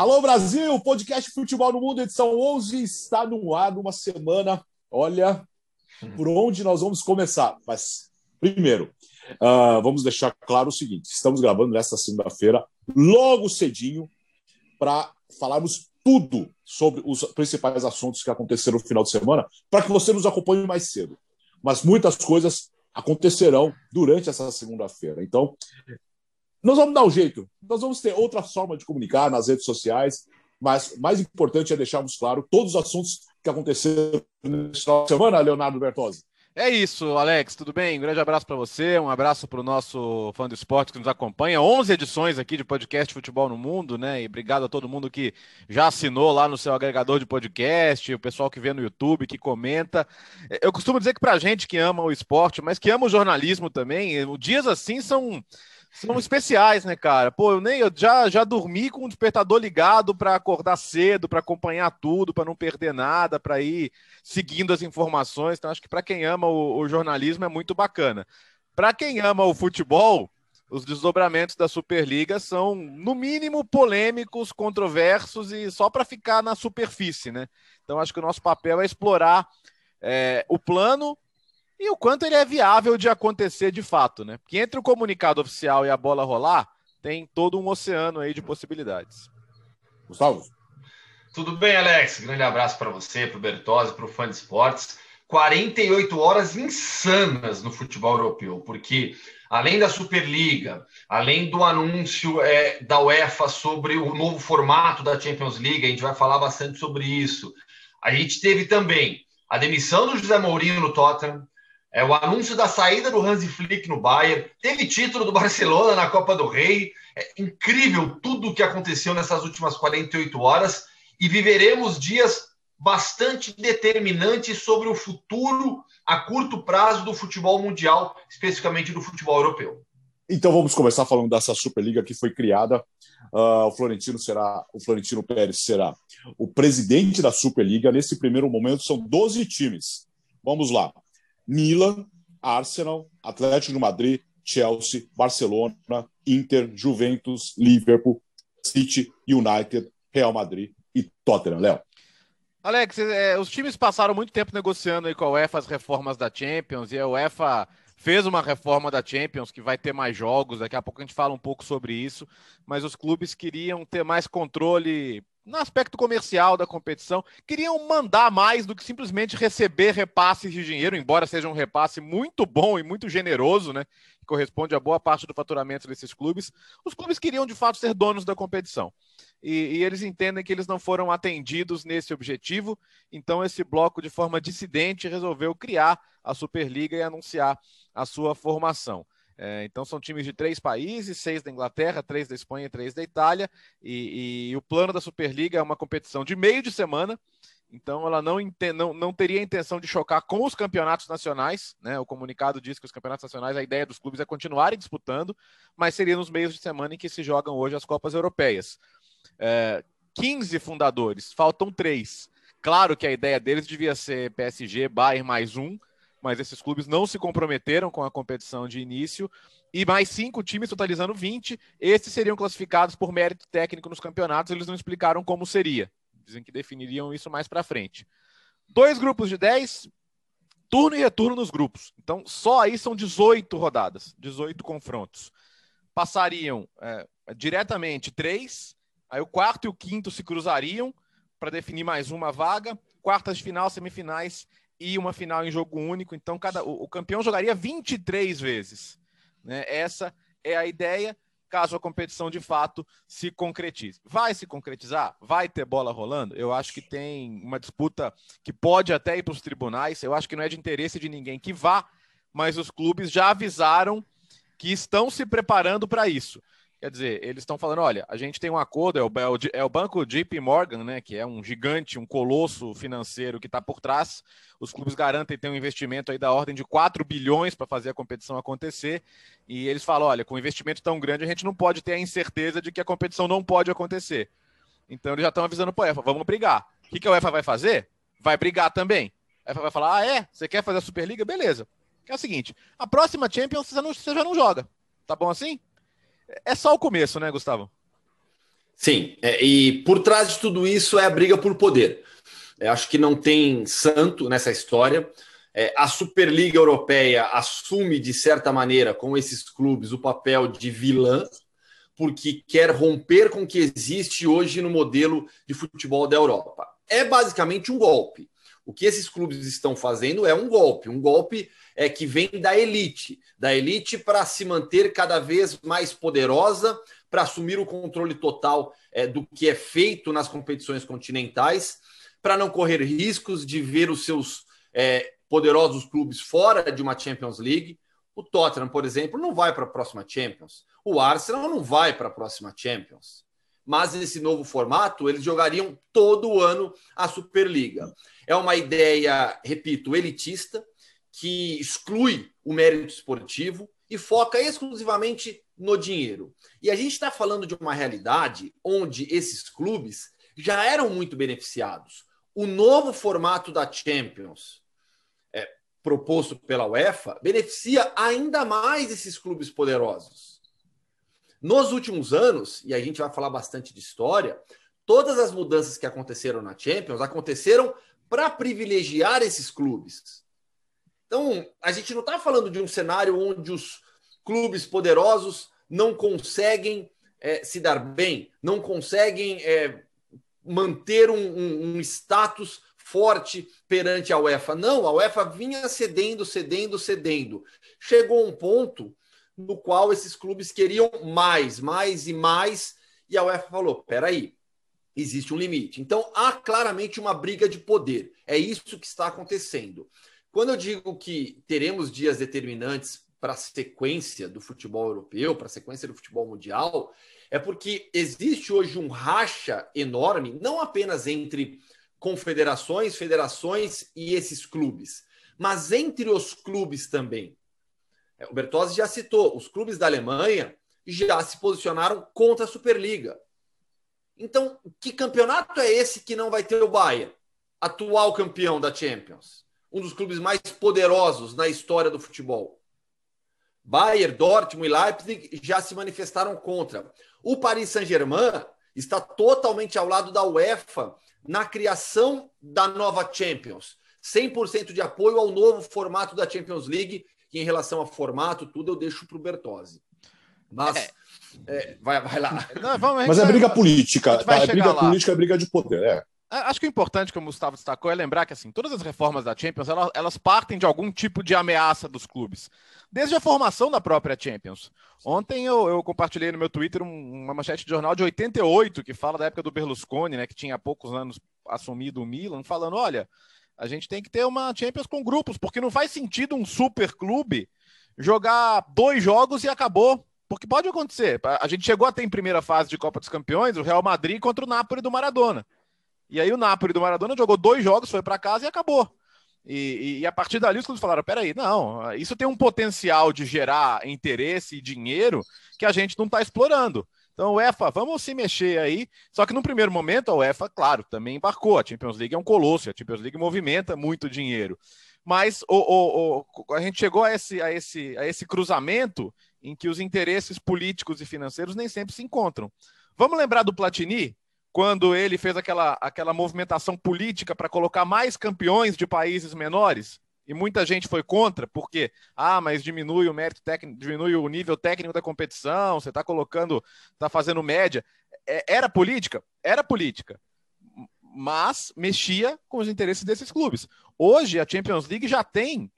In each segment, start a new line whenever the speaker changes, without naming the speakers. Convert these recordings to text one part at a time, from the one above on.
Alô Brasil, podcast Futebol no Mundo, edição 11, está no ar numa semana. Olha, por onde nós vamos começar? Mas, primeiro, uh, vamos deixar claro o seguinte: estamos gravando nesta segunda-feira, logo cedinho, para falarmos tudo sobre os principais assuntos que aconteceram no final de semana, para que você nos acompanhe mais cedo. Mas muitas coisas acontecerão durante essa segunda-feira. Então, nós vamos dar um jeito. Nós vamos ter outra forma de comunicar nas redes sociais, mas mais importante é deixarmos claro todos os assuntos que aconteceram nesta semana, Leonardo Bertozzi.
É isso, Alex, tudo bem? Um grande abraço para você, um abraço para o nosso fã do esporte que nos acompanha. 11 edições aqui de podcast Futebol no Mundo, né? E obrigado a todo mundo que já assinou lá no seu agregador de podcast, o pessoal que vê no YouTube, que comenta. Eu costumo dizer que para gente que ama o esporte, mas que ama o jornalismo também, dias assim são são especiais, né, cara? Pô, eu nem eu já, já dormi com o despertador ligado para acordar cedo, para acompanhar tudo, para não perder nada, para ir seguindo as informações. Então, acho que para quem ama o, o, jornalismo é muito bacana. Para quem ama o futebol, os desdobramentos da Superliga são, no mínimo, polêmicos, controversos e só para ficar na superfície, né? Então, acho que o nosso papel é explorar é, o plano e o quanto ele é viável de acontecer de fato, né? Porque entre o comunicado oficial e a bola rolar, tem todo um oceano aí de possibilidades.
Gustavo?
Tudo bem, Alex? Grande abraço para você, para o Bertozzi, para o fã de esportes. 48 horas insanas no futebol europeu, porque além da Superliga, além do anúncio é, da UEFA sobre o novo formato da Champions League, a gente vai falar bastante sobre isso. A gente teve também a demissão do José Mourinho no Tottenham, é, o anúncio da saída do Hansi Flick no Bayern, teve título do Barcelona na Copa do Rei. É incrível tudo o que aconteceu nessas últimas 48 horas e viveremos dias bastante determinantes sobre o futuro a curto prazo do futebol mundial, especificamente do futebol europeu.
Então vamos começar falando dessa Superliga que foi criada. Uh, o Florentino será, o Florentino Pérez será o presidente da Superliga. Nesse primeiro momento são 12 times. Vamos lá. Milan, Arsenal, Atlético de Madrid, Chelsea, Barcelona, Inter, Juventus, Liverpool, City, United, Real Madrid e Tottenham. Léo.
Alex, é, os times passaram muito tempo negociando aí com a UEFA as reformas da Champions e a UEFA fez uma reforma da Champions que vai ter mais jogos. Daqui a pouco a gente fala um pouco sobre isso, mas os clubes queriam ter mais controle no aspecto comercial da competição, queriam mandar mais do que simplesmente receber repasses de dinheiro, embora seja um repasse muito bom e muito generoso, né? Que corresponde a boa parte do faturamento desses clubes. Os clubes queriam de fato ser donos da competição. E, e eles entendem que eles não foram atendidos nesse objetivo, então esse bloco, de forma dissidente, resolveu criar a Superliga e anunciar a sua formação. É, então são times de três países, seis da Inglaterra, três da Espanha e três da Itália. E, e, o plano da Superliga é uma competição de meio de semana. Então ela não, não, não teria a intenção de chocar com os campeonatos nacionais. Né? O comunicado diz que os campeonatos nacionais, a ideia dos clubes é continuarem disputando, mas seria nos meios de semana em que se jogam hoje as Copas Europeias. É, 15 fundadores, faltam três. Claro que a ideia deles devia ser PSG, Bayern mais um, mas esses clubes não se comprometeram com a competição de início. E mais cinco times, totalizando 20. Esses seriam classificados por mérito técnico nos campeonatos. Eles não explicaram como seria. Dizem que definiriam isso mais para frente. Dois grupos de 10, turno e retorno nos grupos. Então, só aí são 18 rodadas, 18 confrontos. Passariam é, diretamente três, aí o quarto e o quinto se cruzariam para definir mais uma vaga. Quartas de final, semifinais e uma final em jogo único. Então, cada, o, o campeão jogaria 23 vezes. Né? Essa é a ideia, caso a competição de fato se concretize. Vai se concretizar? Vai ter bola rolando? Eu acho que tem uma disputa que pode até ir para os tribunais. Eu acho que não é de interesse de ninguém que vá, mas os clubes já avisaram que estão se preparando para isso. Quer dizer, eles estão falando: olha, a gente tem um acordo, é o, é o banco JP Morgan, né, que é um gigante, um colosso financeiro que está por trás. Os clubes garantem ter um investimento aí da ordem de 4 bilhões para fazer a competição acontecer. E eles falam: olha, com um investimento tão grande, a gente não pode ter a incerteza de que a competição não pode acontecer. Então eles já estão avisando para a UEFA: vamos brigar. O que, que a UEFA vai fazer? Vai brigar também. A UEFA vai falar: ah, é? Você quer fazer a Superliga? Beleza. É o seguinte: a próxima Champions você, não, você já não joga. Tá bom assim? É só o começo, né, Gustavo?
Sim, é, e por trás de tudo isso é a briga por poder. Eu é, acho que não tem santo nessa história. É, a Superliga Europeia assume, de certa maneira, com esses clubes, o papel de vilã, porque quer romper com o que existe hoje no modelo de futebol da Europa. É basicamente um golpe. O que esses clubes estão fazendo é um golpe, um golpe é que vem da elite, da elite para se manter cada vez mais poderosa, para assumir o controle total é, do que é feito nas competições continentais, para não correr riscos de ver os seus é, poderosos clubes fora de uma Champions League. O Tottenham, por exemplo, não vai para a próxima Champions. O Arsenal não vai para a próxima Champions. Mas nesse novo formato, eles jogariam todo ano a Superliga. É uma ideia, repito, elitista, que exclui o mérito esportivo e foca exclusivamente no dinheiro. E a gente está falando de uma realidade onde esses clubes já eram muito beneficiados. O novo formato da Champions, é, proposto pela UEFA, beneficia ainda mais esses clubes poderosos. Nos últimos anos, e a gente vai falar bastante de história, todas as mudanças que aconteceram na Champions aconteceram para privilegiar esses clubes. Então, a gente não está falando de um cenário onde os clubes poderosos não conseguem é, se dar bem, não conseguem é, manter um, um, um status forte perante a UEFA. Não, a UEFA vinha cedendo, cedendo, cedendo. Chegou um ponto no qual esses clubes queriam mais, mais e mais, e a UEFA falou: peraí, existe um limite. Então há claramente uma briga de poder. É isso que está acontecendo. Quando eu digo que teremos dias determinantes para a sequência do futebol europeu, para a sequência do futebol mundial, é porque existe hoje um racha enorme, não apenas entre confederações, federações e esses clubes, mas entre os clubes também. É, o Bertozzi já citou, os clubes da Alemanha já se posicionaram contra a Superliga. Então, que campeonato é esse que não vai ter o Bayern, atual campeão da Champions? um dos clubes mais poderosos na história do futebol. Bayern, Dortmund e Leipzig já se manifestaram contra. O Paris Saint-Germain está totalmente ao lado da UEFA na criação da nova Champions. 100% de apoio ao novo formato da Champions League, que em relação a formato, tudo eu deixo para o Bertozzi. Mas é. É, vai, vai lá.
Não, vamos, Mas é briga política. Tá? É briga lá. política, é briga de poder. É.
Acho que o importante, como o Gustavo destacou, é lembrar que assim, todas as reformas da Champions elas, elas, partem de algum tipo de ameaça dos clubes, desde a formação da própria Champions. Ontem eu, eu compartilhei no meu Twitter um, uma manchete de jornal de 88 que fala da época do Berlusconi, né, que tinha há poucos anos assumido o Milan, falando: olha, a gente tem que ter uma Champions com grupos, porque não faz sentido um super clube jogar dois jogos e acabou. Porque pode acontecer. A gente chegou até em primeira fase de Copa dos Campeões, o Real Madrid contra o Napoli do Maradona. E aí o Napoli do Maradona jogou dois jogos, foi para casa e acabou. E, e, e, a partir dali os clubes falaram: peraí, não, isso tem um potencial de gerar interesse e dinheiro que a gente não está explorando. Então, UEFA, vamos se mexer aí. Só que no primeiro momento, a UEFA, claro, também embarcou. A Champions League é um colosso, a Champions League movimenta muito dinheiro. Mas o, o, o, a gente chegou a esse, a, esse, a esse cruzamento em que os interesses políticos e financeiros nem sempre se encontram. Vamos lembrar do Platini, quando ele fez aquela, aquela movimentação política para colocar mais campeões de países menores, e muita gente foi contra, porque, ah, mas diminui o mérito técnico, diminui o nível técnico da competição, você está colocando, está fazendo média. É, era política? Era política. Mas mexia com os interesses desses clubes. Hoje, a Champions League já tem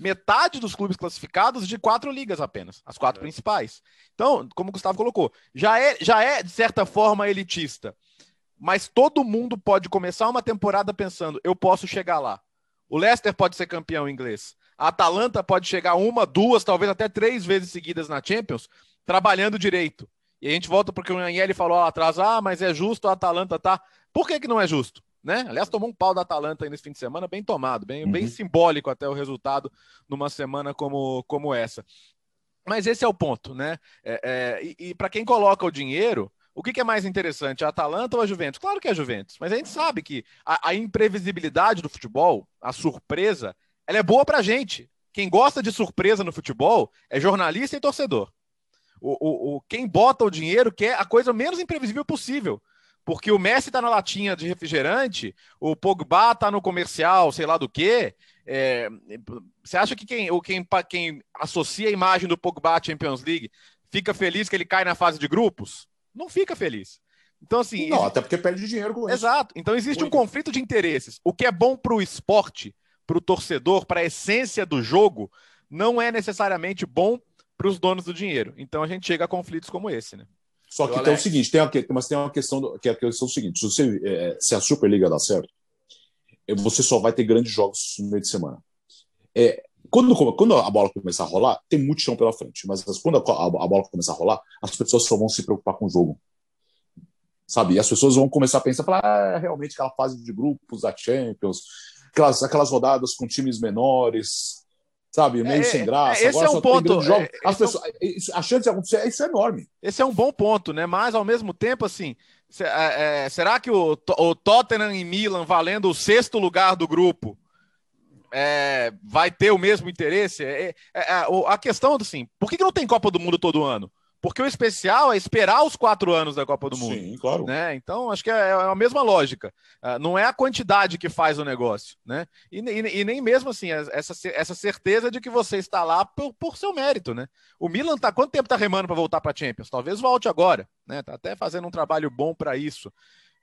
metade dos clubes classificados de quatro ligas apenas, as quatro é. principais. Então, como o Gustavo colocou, já é, já é, de certa forma, elitista mas todo mundo pode começar uma temporada pensando: eu posso chegar lá. O Leicester pode ser campeão inglês. A Atalanta pode chegar uma, duas, talvez até três vezes seguidas na Champions, trabalhando direito. E a gente volta porque o Agnelli falou lá atrás: ah, mas é justo a Atalanta tá. Por que, que não é justo? Né? Aliás, tomou um pau da Atalanta aí nesse fim de semana, bem tomado, bem, uhum. bem simbólico até o resultado numa semana como, como essa. Mas esse é o ponto, né? É, é, e, e para quem coloca o dinheiro, o que, que, é mais interessante, a Atalanta ou a Juventus? Claro que é a Juventus, mas a gente sabe que a, a imprevisibilidade do futebol, a surpresa, ela é boa pra gente. Quem gosta de surpresa no futebol é jornalista e torcedor. O, o, o, quem bota o dinheiro quer a coisa menos imprevisível possível. Porque o Messi tá na latinha de refrigerante, o Pogba tá no comercial, sei lá do quê. É, você acha que quem, ou quem, quem associa a imagem do Pogba à Champions League fica feliz que ele cai na fase de grupos? Não fica feliz. Então, assim.
Não, existe... até porque perde dinheiro com
isso. Exato. Então, existe Muito. um conflito de interesses. O que é bom para o esporte, para o torcedor, para a essência do jogo, não é necessariamente bom para os donos do dinheiro. Então, a gente chega a conflitos como esse, né?
Só que tem o seguinte, tem uma, mas tem uma questão do, que é a questão seguinte: se, você, é, se a Superliga dá certo, é, você só vai ter grandes jogos no meio de semana. É, quando, quando a bola começar a rolar, tem muito chão pela frente, mas quando a, a, a bola começar a rolar, as pessoas só vão se preocupar com o jogo sabe? E as pessoas vão começar a pensar, falar, ah, realmente aquela fase de grupos da Champions, aquelas, aquelas rodadas com times menores, sabe? Meio é, sem graça.
É, esse Agora é um ponto.
Jogos. É, as pessoas, é... a chance de acontecer isso é enorme.
Esse é um bom ponto, né? Mas ao mesmo tempo, assim, é, será que o, o Tottenham e Milan valendo o sexto lugar do grupo é, vai ter o mesmo interesse? É, é, a questão, assim, por que, que não tem Copa do Mundo todo ano? Porque o especial é esperar os quatro anos da Copa do Mundo. Sim, claro. Né? Então, acho que é, é a mesma lógica. Uh, não é a quantidade que faz o negócio. Né? E, e, e, nem mesmo assim, essa, essa certeza de que você está lá por, por seu mérito. Né? O Milan tá quanto tempo está remando para voltar para a Champions? Talvez volte agora. Né? Tá até fazendo um trabalho bom para isso.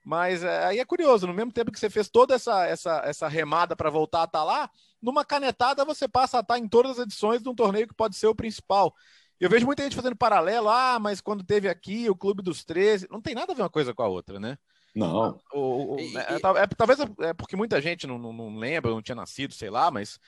Mas é, aí é curioso, no mesmo tempo que você fez toda essa, essa, essa remada para voltar a estar tá lá, numa canetada você passa a estar tá em todas as edições de um torneio que pode ser o principal. Eu vejo muita gente fazendo paralelo, ah, mas quando teve aqui o Clube dos 13, não tem nada a ver uma coisa com a outra, né?
Não.
O, o, e, é, é, talvez é porque muita gente não, não, não, lembra, não tinha nascido, sei lá, mas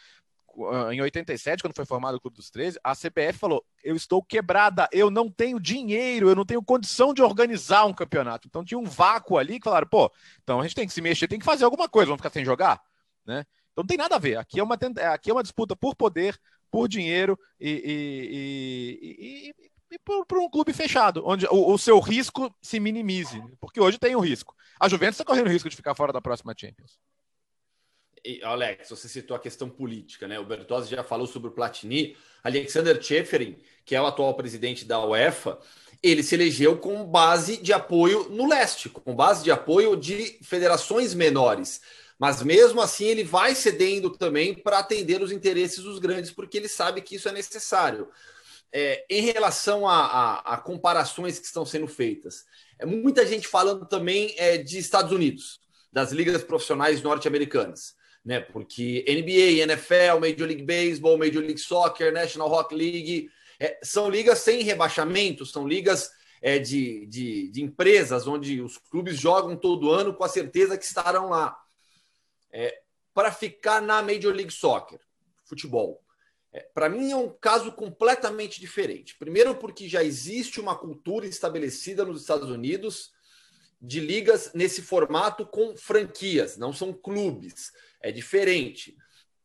em 87, quando foi formado o Clube dos 13, a CBF falou: eu estou quebrada, eu não tenho dinheiro, eu não tenho condição de organizar um campeonato. Então tinha um vácuo ali que falaram, pô, então a gente tem que se mexer, tem que fazer alguma coisa, vamos ficar sem jogar, né? Então não tem nada a ver. Aqui é uma, aqui é uma disputa por poder, por dinheiro e, e, e, e por, por, um clube fechado, onde o, o, seu risco se minimize, porque hoje tem um risco. A Juventus está correndo risco de ficar fora da próxima Champions.
Alex, você citou a questão política, né? O Bertozzi já falou sobre o Platini. Alexander Tcheferin, que é o atual presidente da UEFA, ele se elegeu com base de apoio no leste, com base de apoio de federações menores. Mas mesmo assim, ele vai cedendo também para atender os interesses dos grandes, porque ele sabe que isso é necessário. É, em relação a, a, a, comparações que estão sendo feitas, é muita gente falando também é, de Estados Unidos, das ligas profissionais norte-americanas, né? Porque NBA, NFL, Major League Baseball, Major League Soccer, National Hockey League é, são ligas sem rebaixamento, são ligas é, de, de, de empresas onde os clubes jogam todo ano com a certeza que estarão lá é, para ficar na Major League Soccer, futebol. É, para mim é um caso completamente diferente. Primeiro, porque já existe uma cultura estabelecida nos Estados Unidos de ligas nesse formato com franquias, não são clubes. É diferente.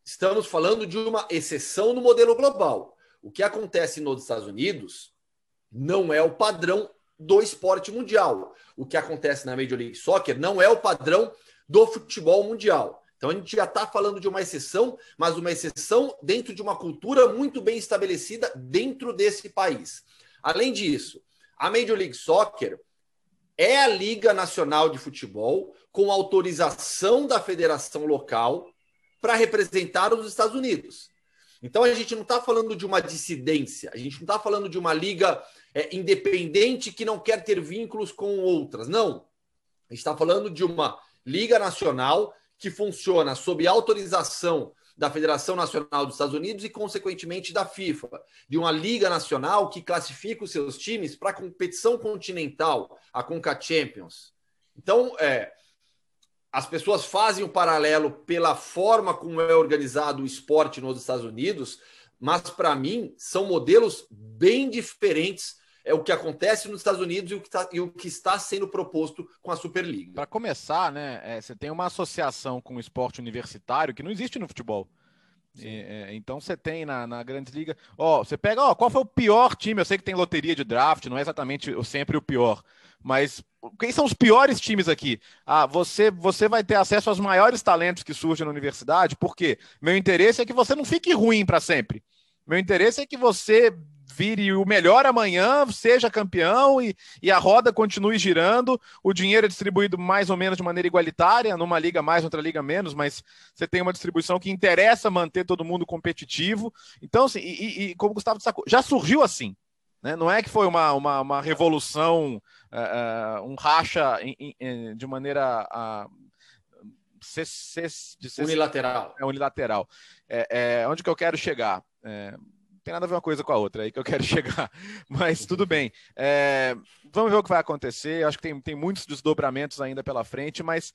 Estamos falando de uma exceção no modelo global. O que acontece nos Estados Unidos não é o padrão do esporte mundial. O que acontece na Major League Soccer não é o padrão do futebol mundial. Então a gente já está falando de uma exceção, mas uma exceção dentro de uma cultura muito bem estabelecida dentro desse país. Além disso, a Major League Soccer é a Liga Nacional de Futebol com autorização da federação local para representar os Estados Unidos. Então a gente não está falando de uma dissidência, a gente não está falando de uma liga é, independente que não quer ter vínculos com outras. Não. A gente está falando de uma Liga Nacional, que funciona sob autorização da Federação Nacional dos Estados Unidos e, consequentemente, da FIFA, de uma Liga Nacional que classifica os seus times para a competição continental, a Conca Champions. Então, é, as pessoas fazem o paralelo pela forma como é organizado o esporte nos Estados Unidos, mas, para mim, são modelos bem diferentes é o que acontece nos Estados Unidos e o que, tá, e o que está sendo proposto com a Superliga.
Para começar, né, é, você tem uma associação com o esporte universitário que não existe no futebol. É, então você tem na, na Grandes Liga, ó, você pega, ó, qual foi o pior time? Eu sei que tem loteria de draft, não é exatamente sempre o pior, mas quem são os piores times aqui? Ah, você você vai ter acesso aos maiores talentos que surgem na universidade, porque meu interesse é que você não fique ruim para sempre. Meu interesse é que você vire o melhor amanhã, seja campeão e, e a roda continue girando. O dinheiro é distribuído mais ou menos de maneira igualitária, numa liga mais, outra liga menos, mas você tem uma distribuição que interessa manter todo mundo competitivo. Então, assim, e, e como o Gustavo destacou, já surgiu assim. Né? Não é que foi uma, uma, uma revolução, uh, uh, um racha in, in, de maneira. Uh,
de unilateral.
É unilateral. É, é, onde que eu quero chegar? É, tem nada a ver uma coisa com a outra, é aí que eu quero chegar. Mas tudo bem. É, vamos ver o que vai acontecer. Eu acho que tem, tem muitos desdobramentos ainda pela frente, mas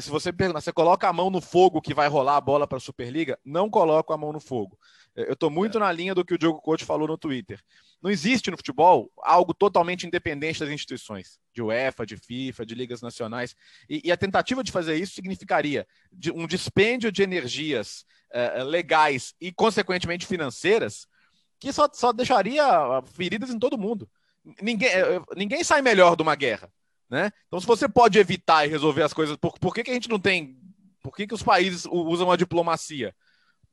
se você perguntar, você coloca a mão no fogo que vai rolar a bola para a Superliga? Não coloco a mão no fogo. Eu estou muito é. na linha do que o Diogo Coach falou no Twitter. Não existe no futebol algo totalmente independente das instituições, de UEFA, de FIFA, de ligas nacionais. E, e a tentativa de fazer isso significaria um dispêndio de energias uh, legais e, consequentemente, financeiras que só, só deixaria feridas em todo mundo. Ninguém, eh, ninguém sai melhor de uma guerra. Né? Então, se você pode evitar e resolver as coisas, por, por que, que a gente não tem. Por que, que os países usam a diplomacia?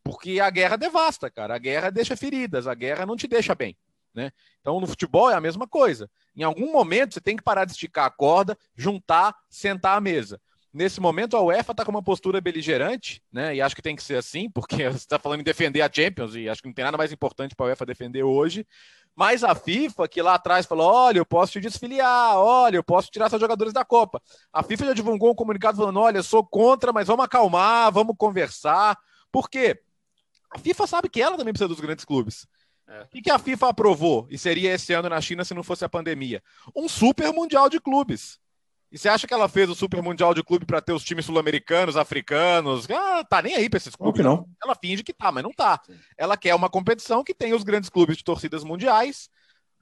Porque a guerra devasta, cara. A guerra deixa feridas, a guerra não te deixa bem. Né? Então, no futebol é a mesma coisa. Em algum momento, você tem que parar de esticar a corda, juntar, sentar à mesa. Nesse momento, a UEFA está com uma postura beligerante, né? E acho que tem que ser assim, porque você está falando em defender a Champions, e acho que não tem nada mais importante para a UEFA defender hoje. Mas a FIFA, que lá atrás falou: olha, eu posso te desfiliar, olha, eu posso tirar seus jogadores da Copa. A FIFA já divulgou um comunicado falando: olha, sou contra, mas vamos acalmar, vamos conversar. Por quê? A FIFA sabe que ela também precisa dos grandes clubes. É. O que a FIFA aprovou? E seria esse ano na China se não fosse a pandemia? Um super mundial de clubes. E você acha que ela fez o Super Mundial de Clube para ter os times sul-americanos, africanos? Ah, tá nem aí para esses clubes.
Não, não.
Ela finge que tá, mas não tá. Ela quer uma competição que tem os grandes clubes de torcidas mundiais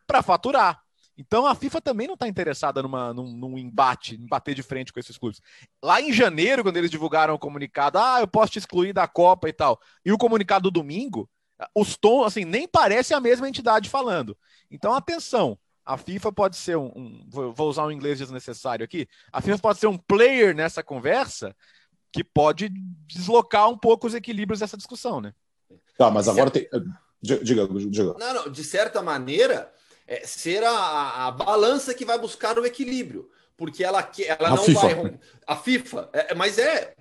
para faturar. Então a FIFA também não está interessada numa, num, num, embate, em bater de frente com esses clubes. Lá em janeiro, quando eles divulgaram o comunicado, ah, eu posso te excluir da Copa e tal, e o comunicado do domingo, os tons, assim, nem parece a mesma entidade falando. Então, atenção, a FIFA pode ser um, um, vou usar um inglês desnecessário aqui, a FIFA pode ser um player nessa conversa que pode deslocar um pouco os equilíbrios dessa discussão, né?
Tá, mas agora tem. Diga, diga.
Não, não, de certa maneira, é ser a, a balança que vai buscar o equilíbrio. Porque ela, ela não
FIFA.
vai. A FIFA, é, mas é.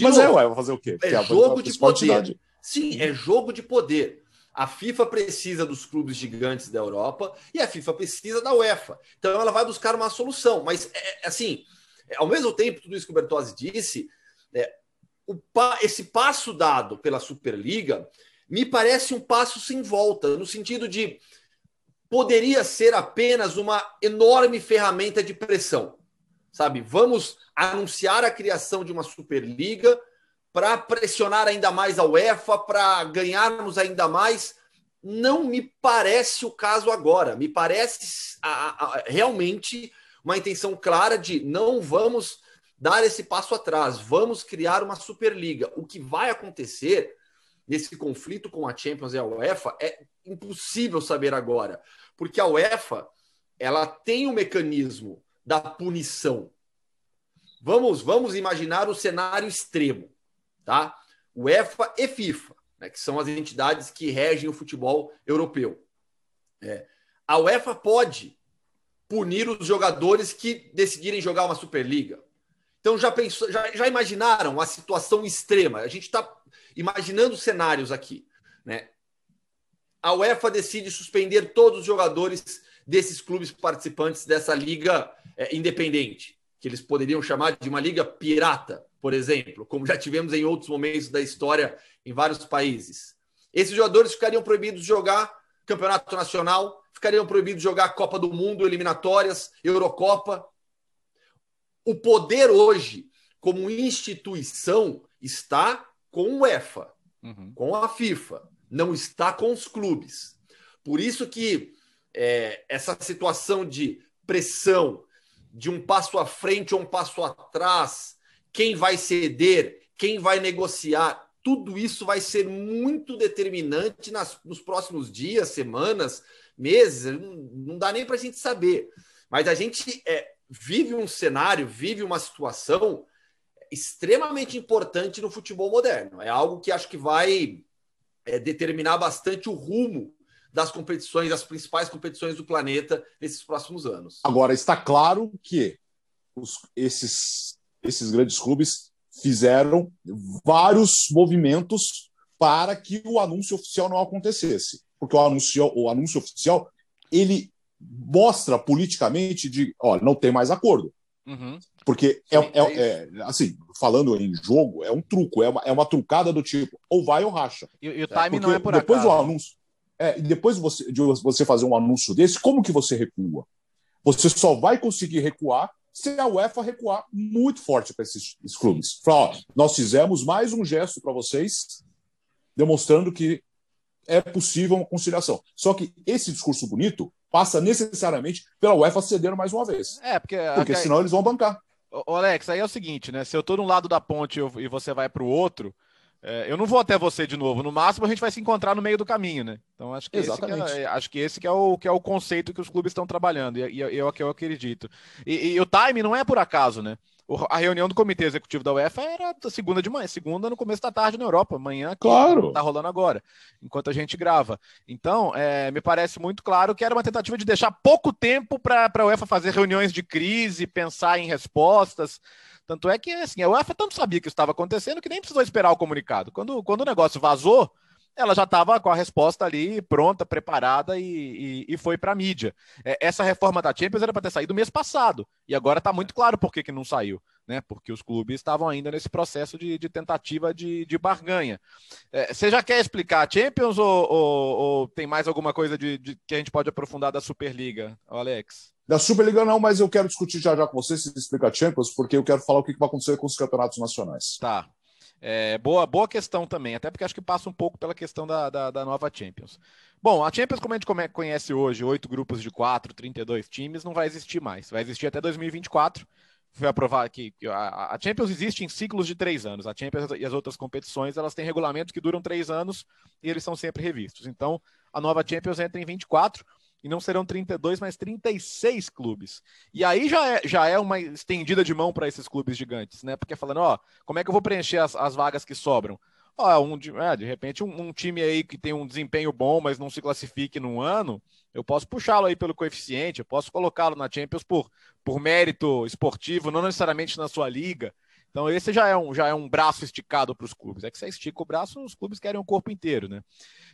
mas novo, é, ué, vou fazer o quê?
É, é jogo de poder. Sim, é jogo de poder. A FIFA precisa dos clubes gigantes da Europa e a FIFA precisa da UEFA. Então ela vai buscar uma solução. Mas, é, é assim, é, ao mesmo tempo, tudo isso que o Bertozzi disse, é, esse passo dado pela Superliga me parece um passo sem volta, no sentido de poderia ser apenas uma enorme ferramenta de pressão. Sabe, vamos anunciar a criação de uma Superliga para pressionar ainda mais a UEFA, para ganharmos ainda mais. Não me parece o caso agora. Me parece a, a, realmente uma intenção clara de não vamos dar esse passo atrás, vamos criar uma Superliga. O que vai acontecer nesse conflito com a Champions e a UEFA é impossível saber agora, porque a UEFA ela tem o um mecanismo da punição. Vamos, vamos imaginar o cenário extremo tá? UEFA e FIFA, né, que são as entidades que regem o futebol europeu. É. A UEFA pode punir os jogadores que decidirem jogar uma Superliga. Então já pensou, já, já imaginaram a situação extrema? A gente está imaginando cenários aqui, né? A UEFA decide suspender todos os jogadores desses clubes participantes dessa liga é, independente, que eles poderiam chamar de uma liga pirata, por exemplo, como já tivemos em outros momentos da história em vários países. Esses jogadores ficariam proibidos de jogar campeonato nacional, ficariam proibidos de jogar Copa do Mundo, eliminatórias, Eurocopa. O poder hoje, como instituição, está com o UEFA, uhum. com a FIFA, não está com os clubes. Por isso que é, essa situação de pressão, de um passo à frente ou um passo atrás, quem vai ceder, quem vai negociar, tudo isso vai ser muito determinante nas, nos próximos dias, semanas, meses, não, não dá nem para a gente saber. Mas a gente é, vive um cenário, vive uma situação extremamente importante no futebol moderno. É algo que acho que vai é, determinar bastante o rumo das competições, das principais competições do planeta nesses próximos anos.
Agora, está claro que os, esses, esses grandes clubes fizeram vários movimentos para que o anúncio oficial não acontecesse. Porque o anúncio, o anúncio oficial ele mostra politicamente de, olha, não tem mais acordo. Uhum. Porque é, é, é, é, assim, falando em jogo, é um truco, é uma, é uma trucada do tipo, ou vai ou racha.
E, e o time não é por
depois
acaso.
Do anúncio, é, depois de você, de você fazer um anúncio desse, como que você recua? Você só vai conseguir recuar se a UEFA recuar muito forte para esses, esses, clubes. Falar, ó, nós fizemos mais um gesto para vocês, demonstrando que é possível uma conciliação. Só que esse discurso bonito passa necessariamente pela UEFA ceder mais uma vez.
É, porque,
porque senão eles vão bancar.
Ô, Alex, aí é o seguinte, né? Se eu tô de um lado da ponte e você vai para o outro, é, eu não vou até você de novo. No máximo, a gente vai se encontrar no meio do caminho, né? Então, acho que, Exatamente. esse que é, acho que esse que é, o, que é o conceito que os clubes estão trabalhando, e, é eu acredito. E, e, o time não é por acaso, né? A reunião do comitê executivo da UEFA era segunda de manhã, segunda no começo da tarde na Europa, amanhã
claro.
tá rolando agora, enquanto a gente grava. Então, é, me parece muito claro que era uma tentativa de deixar pouco tempo para a UEFA fazer reuniões de crise, pensar em respostas. Tanto é que assim, a UEFA tanto sabia que estava acontecendo que nem precisou esperar o comunicado. Quando, quando o negócio vazou, ela já estava com a resposta ali pronta, preparada e, e, e foi para a mídia. É, essa reforma da Champions era para ter saído mês passado e agora está muito claro por que, que não saiu. Né, porque os clubes estavam ainda nesse processo de, de tentativa de, de barganha. É, você já quer explicar a Champions ou, ou, ou tem mais alguma coisa de, de, que a gente pode aprofundar da Superliga, Alex?
Da Superliga não, mas eu quero discutir já já com você se explica Champions, porque eu quero falar o que vai acontecer com os campeonatos nacionais.
Tá. É, boa, boa questão também, até porque acho que passa um pouco pela questão da, da, da nova Champions. Bom, a Champions, como a gente conhece hoje, oito grupos de quatro, 32 times, não vai existir mais. Vai existir até 2024. Foi aprovado que a, a Champions existe em ciclos de três anos. A Champions e as outras competições elas têm regulamentos que duram três anos e eles são sempre revistos. Então, a nova Champions entra em 24 e não serão 32, mas 36 clubes. E aí já é, já é uma estendida de mão para esses clubes gigantes, né? Porque falando, ó, como é que eu vou preencher as, as vagas que sobram? Ó, um, é, de repente, um, um, time aí que tem um desempenho bom, mas não se classifique num ano, eu posso puxá-lo aí pelo coeficiente, eu posso colocá-lo na Champions por, por mérito esportivo, não necessariamente na sua liga. Então, esse já é um, já é um braço esticado para os clubes. É que você estica o braço, os clubes querem o corpo inteiro, né?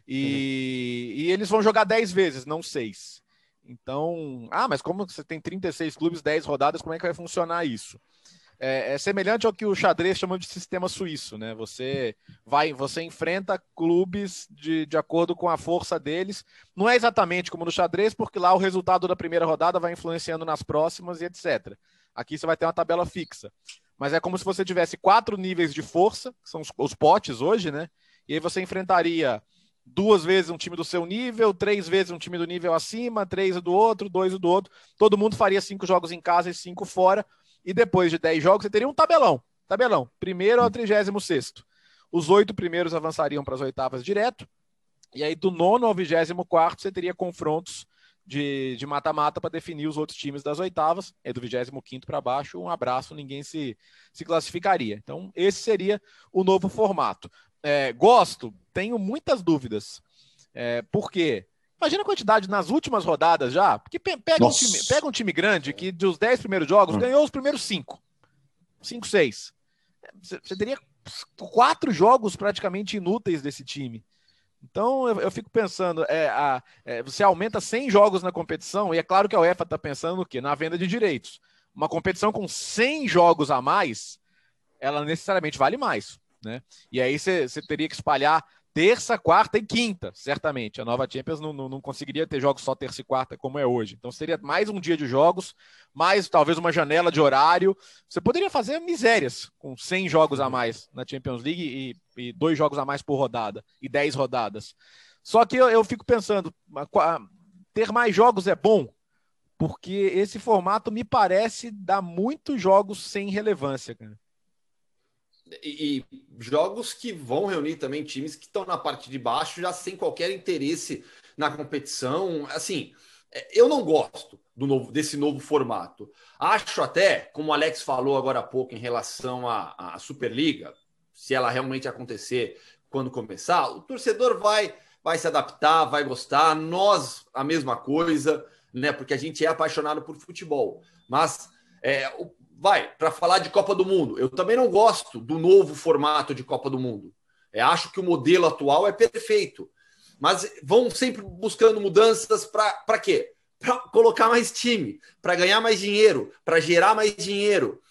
E, uhum. e eles vão jogar 10 vezes, não 6. Então, ah, mas como você tem 36 clubes, 10 rodadas, como é que vai funcionar isso? É, é, semelhante ao que o xadrez chama de sistema suíço, né? Você vai, você enfrenta clubes de, de acordo com a força deles. Não é exatamente como no xadrez, porque lá o resultado da primeira rodada vai influenciando nas próximas e etc. Aqui você vai ter uma tabela fixa. Mas é como se você tivesse quatro níveis de força, que são os, os potes hoje, né? E aí você enfrentaria duas vezes um time do seu nível, três vezes um time do nível acima, três do outro, dois do outro. Todo mundo faria cinco jogos em casa e cinco fora. E depois de dez jogos, você teria um tabelão. Tabelão. Primeiro ao trigésimo sexto. Os oito primeiros avançariam para as oitavas direto. E aí, do nono ao vigésimo quarto, você teria confrontos de mata-mata para definir os outros times das oitavas. É do 25 para baixo, um abraço, ninguém se, se classificaria. Então, esse seria o novo formato. É, gosto, tenho muitas dúvidas. É, por quê? Imagina a quantidade nas últimas rodadas já. Porque pega, um time, pega um time, grande que dos 10 primeiros jogos hum. ganhou os primeiros 5. 5, 6. Você teria quatro jogos praticamente inúteis desse time. Então eu, eu fico pensando, é, a, é, você aumenta 100 jogos na competição, e é claro que a UEFA está pensando no quê? Na venda de direitos. Uma competição com 100 jogos a mais, ela necessariamente vale mais. Né? E aí você teria que espalhar terça, quarta e quinta, certamente. A nova Champions não, não, não, conseguiria ter jogos só terça e quarta como é hoje. Então seria mais um dia de jogos, mais talvez uma janela de horário. Você poderia fazer misérias com 100 jogos a mais na Champions League e, e dois jogos a mais por rodada e 10 rodadas. Só que eu, eu fico pensando, ter mais jogos é bom, porque esse formato me parece dar muitos jogos sem relevância, cara.
E, jogos que vão reunir também times que estão na parte de baixo já sem qualquer interesse na competição. Assim, é, eu não gosto do novo, desse novo formato. Acho até, como o Alex falou agora há pouco em relação à, à Superliga, se ela realmente acontecer quando começar, o torcedor vai vai se adaptar, vai gostar. Nós, a mesma coisa, né? Porque a gente é apaixonado por futebol. Mas, é, vai, para falar de Copa do Mundo, eu também não gosto do novo formato de Copa do Mundo. É, acho que o modelo atual é perfeito. Mas vão sempre buscando mudanças para quê? Para colocar mais time, para ganhar mais dinheiro, para gerar mais dinheiro.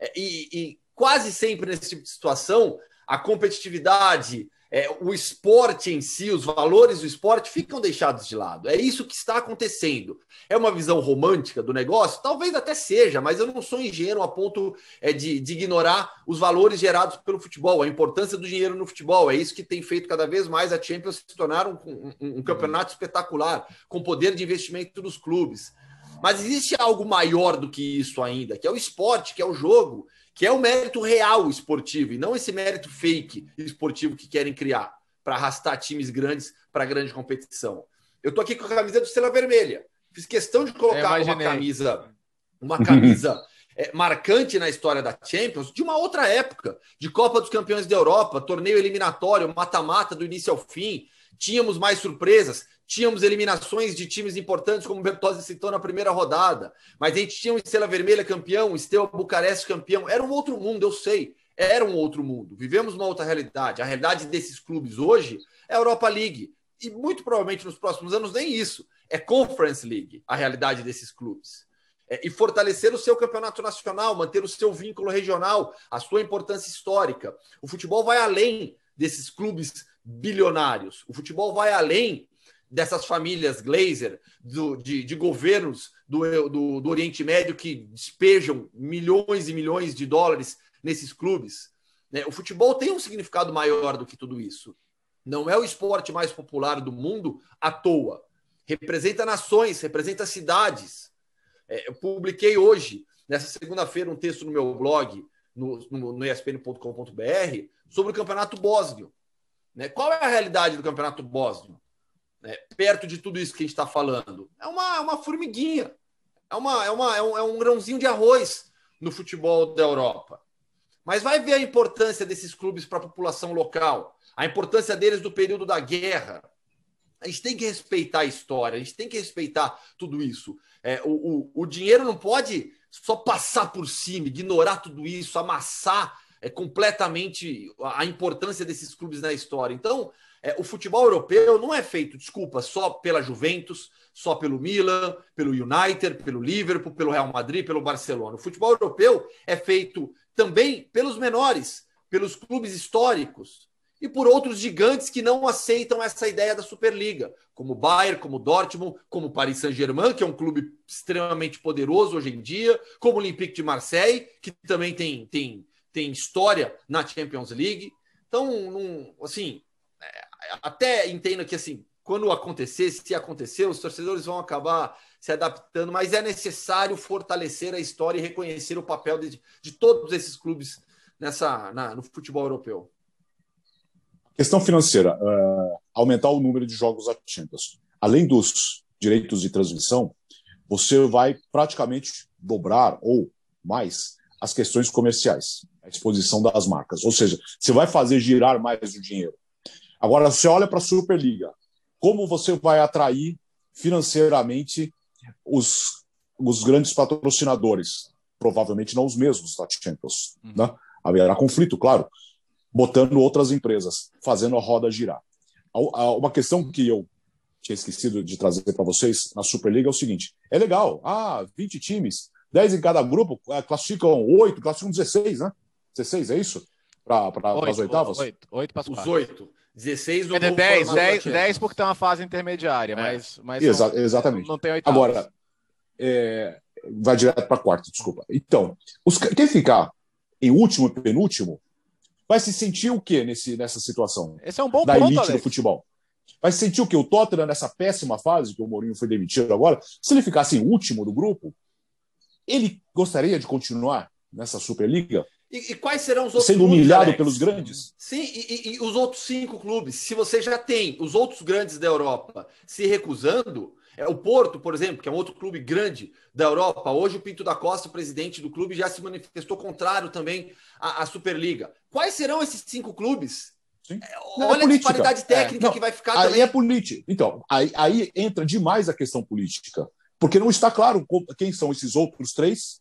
É, e, e quase sempre nesse tipo de situação, a competitividade, é, o esporte em si, os valores do esporte ficam deixados de lado. É isso que está acontecendo. É uma visão romântica do negócio? Talvez até seja, mas eu não sou ingênuo a ponto é, de, de, ignorar os valores gerados pelo futebol, a importância do dinheiro no futebol. É isso que tem feito cada vez mais a Champions se tornar um, um, um campeonato espetacular, com poder de investimento dos clubes. Mas existe algo maior do que isso ainda, que é o esporte, que é o jogo que é o mérito real esportivo e não esse mérito fake esportivo que querem criar para arrastar times grandes para grande competição. Eu estou aqui com a camisa do Estrela Vermelha. Fiz questão de colocar uma camisa, uma camisa é, marcante na história da Champions de uma outra época, de Copa dos Campeões da Europa, torneio eliminatório, mata-mata do início ao fim. Tínhamos mais surpresas. Tínhamos eliminações de times importantes, como o Bertozzi citou na primeira rodada. Mas a gente tinha um Estrela Vermelha campeão, Estrela Bucareste campeão. Era um outro mundo, eu sei. Era um outro mundo. Vivemos uma outra realidade. A realidade desses clubes hoje é a Europa League. E muito provavelmente nos próximos anos nem isso. É Conference League a realidade desses clubes. É, e fortalecer o seu campeonato nacional, manter o seu vínculo regional, a sua importância histórica. O futebol vai além desses clubes bilionários. O futebol vai além dessas famílias Glazer, do, de, de, governos do, do, do, Oriente Médio que despejam milhões e milhões de dólares nesses clubes. Né? O futebol tem um significado maior do que tudo isso. Não é o esporte mais popular do mundo à toa. Representa nações, representa cidades. É, eu publiquei hoje, nessa segunda-feira, um texto no meu blog, no, no, no espn.com.br, sobre o Campeonato Bósnio. Né? Qual é a realidade do Campeonato Bósnio? Né, perto de tudo isso que a gente está falando? É uma, é uma formiguinha, é, uma, é, uma, é, um, é um grãozinho de arroz no futebol da Europa. Mas vai ver a importância desses clubes para a população local, a importância deles do período da guerra. A gente tem que respeitar a história, a gente tem que respeitar tudo isso. É, o, o, o dinheiro não pode só passar por cima, ignorar tudo isso, amassar é, completamente a importância desses clubes na história. Então, é, o futebol europeu não é feito, desculpa, só pela Juventus, só pelo Milan, pelo United, pelo Liverpool, pelo Real Madrid, pelo Barcelona. O futebol europeu é feito também pelos menores, pelos clubes históricos e por outros gigantes que não aceitam essa ideia da Superliga, como o Bayern, como o Dortmund, como o Paris Saint-Germain, que é um clube extremamente poderoso hoje em dia, como o Olympique de Marseille, que também tem, tem, tem história na Champions League. Então, assim, até entendo que assim, quando acontecer, se acontecer, os torcedores vão acabar se adaptando, mas é necessário fortalecer a história e reconhecer o papel de, de todos esses clubes nessa, na, no futebol europeu.
Questão financeira: uh, aumentar o número de jogos da. Além dos direitos de transmissão, você vai praticamente dobrar ou mais as questões comerciais, a exposição das marcas. Ou seja, você vai fazer girar mais o dinheiro. Agora, você olha para a Superliga, como você vai atrair financeiramente os, os grandes patrocinadores? Provavelmente não os mesmos da Champions. Uhum. Né? Haverá conflito, claro, botando outras empresas, fazendo a roda girar. Uma questão que eu tinha esquecido de trazer para vocês na Superliga é o seguinte: é legal, ah, 20 times, 10 em cada grupo, é, classificam 8, classificam 16, né? 16, é isso? Para as oitavas?
8, 8 para
os 8. 16
do é 10, 10, 10 porque tem uma fase intermediária, é. mas, mas
Exa não, exatamente.
Não tem
oitavas. Agora, é, vai direto para quarto, desculpa. Então, os, quem ficar em último e penúltimo vai se sentir o quê nesse, nessa situação?
Esse é um bom
da
ponto,
elite
Alex.
do futebol. Vai se sentir o quê? O Tottenham nessa péssima fase que o Mourinho foi demitido agora, se ele ficasse em último do grupo, ele gostaria de continuar nessa Superliga?
E, e, quais serão os outros
Sendo clubes, humilhado Alex? pelos grandes?
Sim, e, e, os outros cinco clubes? Se você já tem os outros grandes da Europa se recusando, é o Porto, por exemplo, que é um outro clube grande da Europa. Hoje o Pinto da Costa, o presidente do clube, já se manifestou contrário também à, à Superliga. Quais serão esses cinco clubes Sim. É, olha é a disparidade técnica é. que vai ficar
aí também. é política. Então, aí, aí entra demais a questão política. Porque não está claro quem são esses outros três,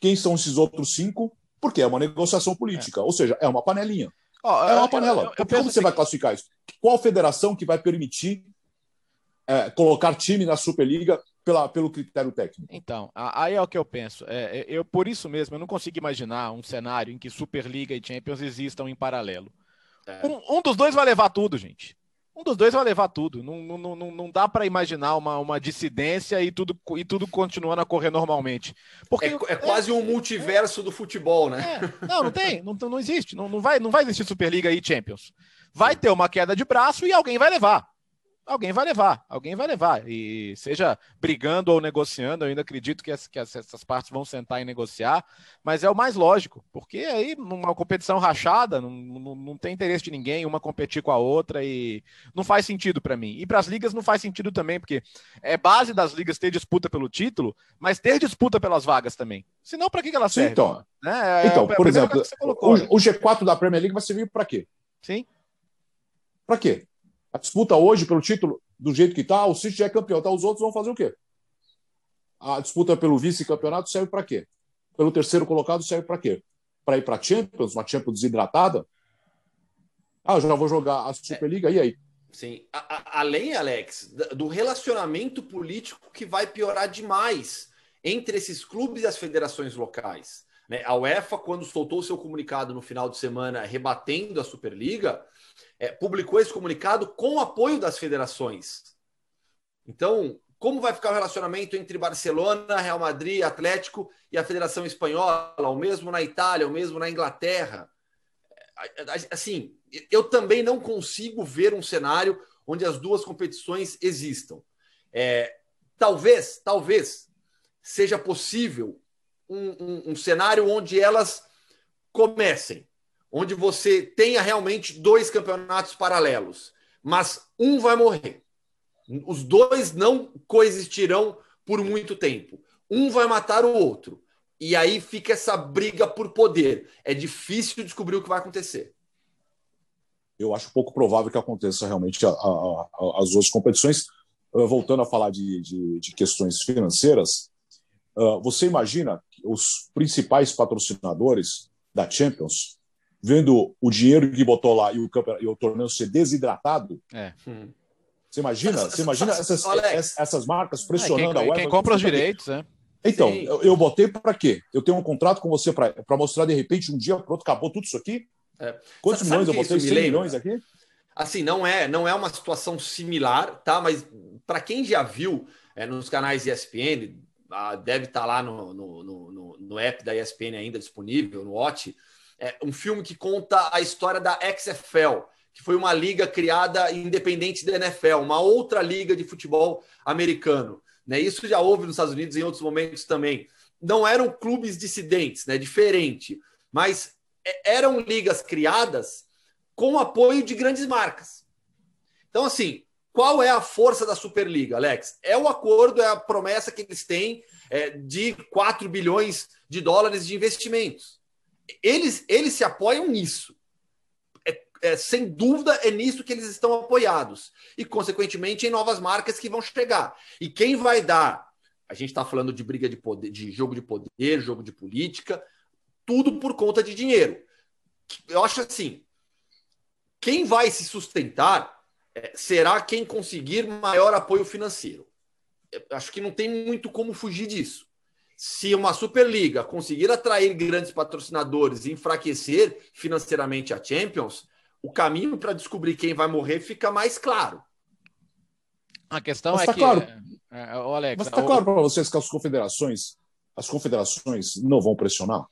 quem são esses outros cinco, porque é uma negociação política. Ou seja, é uma panelinha. Oh, é uma panela. Eu, eu, eu Como você assim... vai classificar isso? Qual federação que vai permitir é, colocar time na Superliga pela, pelo critério técnico.
Então, aí é o que eu penso. É, é, eu, por isso mesmo, eu não consigo imaginar um cenário em que Superliga e Champions existam em paralelo. É. Um, um, dos dois vai levar tudo, gente. Um dos dois vai levar tudo. Não, não, não, não dá para imaginar uma, uma dissidência e tudo, e tudo continuando a correr normalmente.
Porque, é, é quase um multiverso do futebol, né?
É. Não, não tem. Não, não existe. Não, não, vai, não vai existir Superliga e Champions. Vai ter uma queda de braço e alguém vai levar alguém vai levar, alguém vai levar. E seja brigando ou negociando, eu ainda acredito que, as, que essas partes vão sentar e negociar, mas é o mais lógico, porque aí numa competição rachada, não, não, não tem interesse de ninguém, uma competir com a outra e não faz sentido para mim. E para as ligas não faz sentido também, porque é base das ligas ter disputa pelo título, mas ter disputa pelas vagas também. Senão, para que, que ela serve?
Então, né? É, então por exemplo, colocou, o, o G4 da Premier League vai servir para quê?
Sim.
Para quê? A disputa hoje pelo título, do jeito que está, o City já é campeão. Então os outros vão fazer o quê? A disputa pelo vice-campeonato serve para quê? Pelo terceiro colocado serve para quê? Para ir para a Champions, uma Champions desidratada? Ah, eu já vou jogar a Superliga, e aí?
Sim. A, a, além, Alex, do relacionamento político que vai piorar demais entre esses clubes e as federações locais. Né? A UEFA, quando soltou seu comunicado no final de semana rebatendo a Superliga, é, publicou esse comunicado com o apoio das federações. Então, como vai ficar o relacionamento entre Barcelona, Real Madrid, Atlético e a Federação Espanhola, o mesmo na Itália, o mesmo na Inglaterra? Assim, eu também não consigo ver um cenário onde as duas competições existam. É, talvez, talvez seja possível um, um, um cenário onde elas comecem onde você tenha realmente dois campeonatos paralelos, mas um vai morrer. Os dois não coexistirão por muito tempo. Um vai matar o outro. E aí fica essa briga por poder. É difícil descobrir o que vai acontecer.
Eu acho pouco provável que aconteça realmente a, a, a, as duas competições. Voltando a falar de, de, de questões financeiras, uh, você imagina os principais patrocinadores da Champions vendo o dinheiro que botou lá e o, e o torneio ser desidratado. É. Você imagina? Você imagina essas, essas marcas pressionando
quem,
a UEFA?
Quem compra os direitos, é.
Então, eu, eu, botei para quê? Eu tenho um contrato com você para mostrar de repente um dia para outro acabou tudo isso aqui? É. Quantos Sabe milhões eu botei? 100 milhões aqui?
Assim, não é, não é uma situação similar, tá? Mas para quem já viu é, nos canais ESPN, ah, deve estar tá lá no, no, no, no, app da ESPN ainda disponível, no Watch é um filme que conta a história da XFL, que foi uma liga criada independente da NFL, uma outra liga de futebol americano. Né? Isso já houve nos Estados Unidos em outros momentos também. Não eram clubes dissidentes, né? diferente, mas é, eram ligas criadas com apoio de grandes marcas. Então, assim, qual é a força da Superliga, Alex? É o acordo, é a promessa que eles têm é, de 4 bilhões de dólares de investimentos eles, eles se apoiam nisso. É, é, sem dúvida, é nisso que eles estão apoiados. E, consequentemente, em novas marcas que vão chegar. E quem vai dar? A gente está falando de briga de poder, de jogo de poder, jogo de política, tudo por conta de dinheiro. Eu acho assim: quem vai se sustentar será quem conseguir maior apoio financeiro. Eu acho que não tem muito como fugir disso se uma Superliga conseguir atrair grandes patrocinadores e enfraquecer financeiramente a Champions, o caminho para descobrir quem vai morrer fica mais claro.
A questão Mas é
tá
que.
Claro.
É, é Alex,
Mas está o... claro para vocês que as confederações, as confederações não vão pressionar?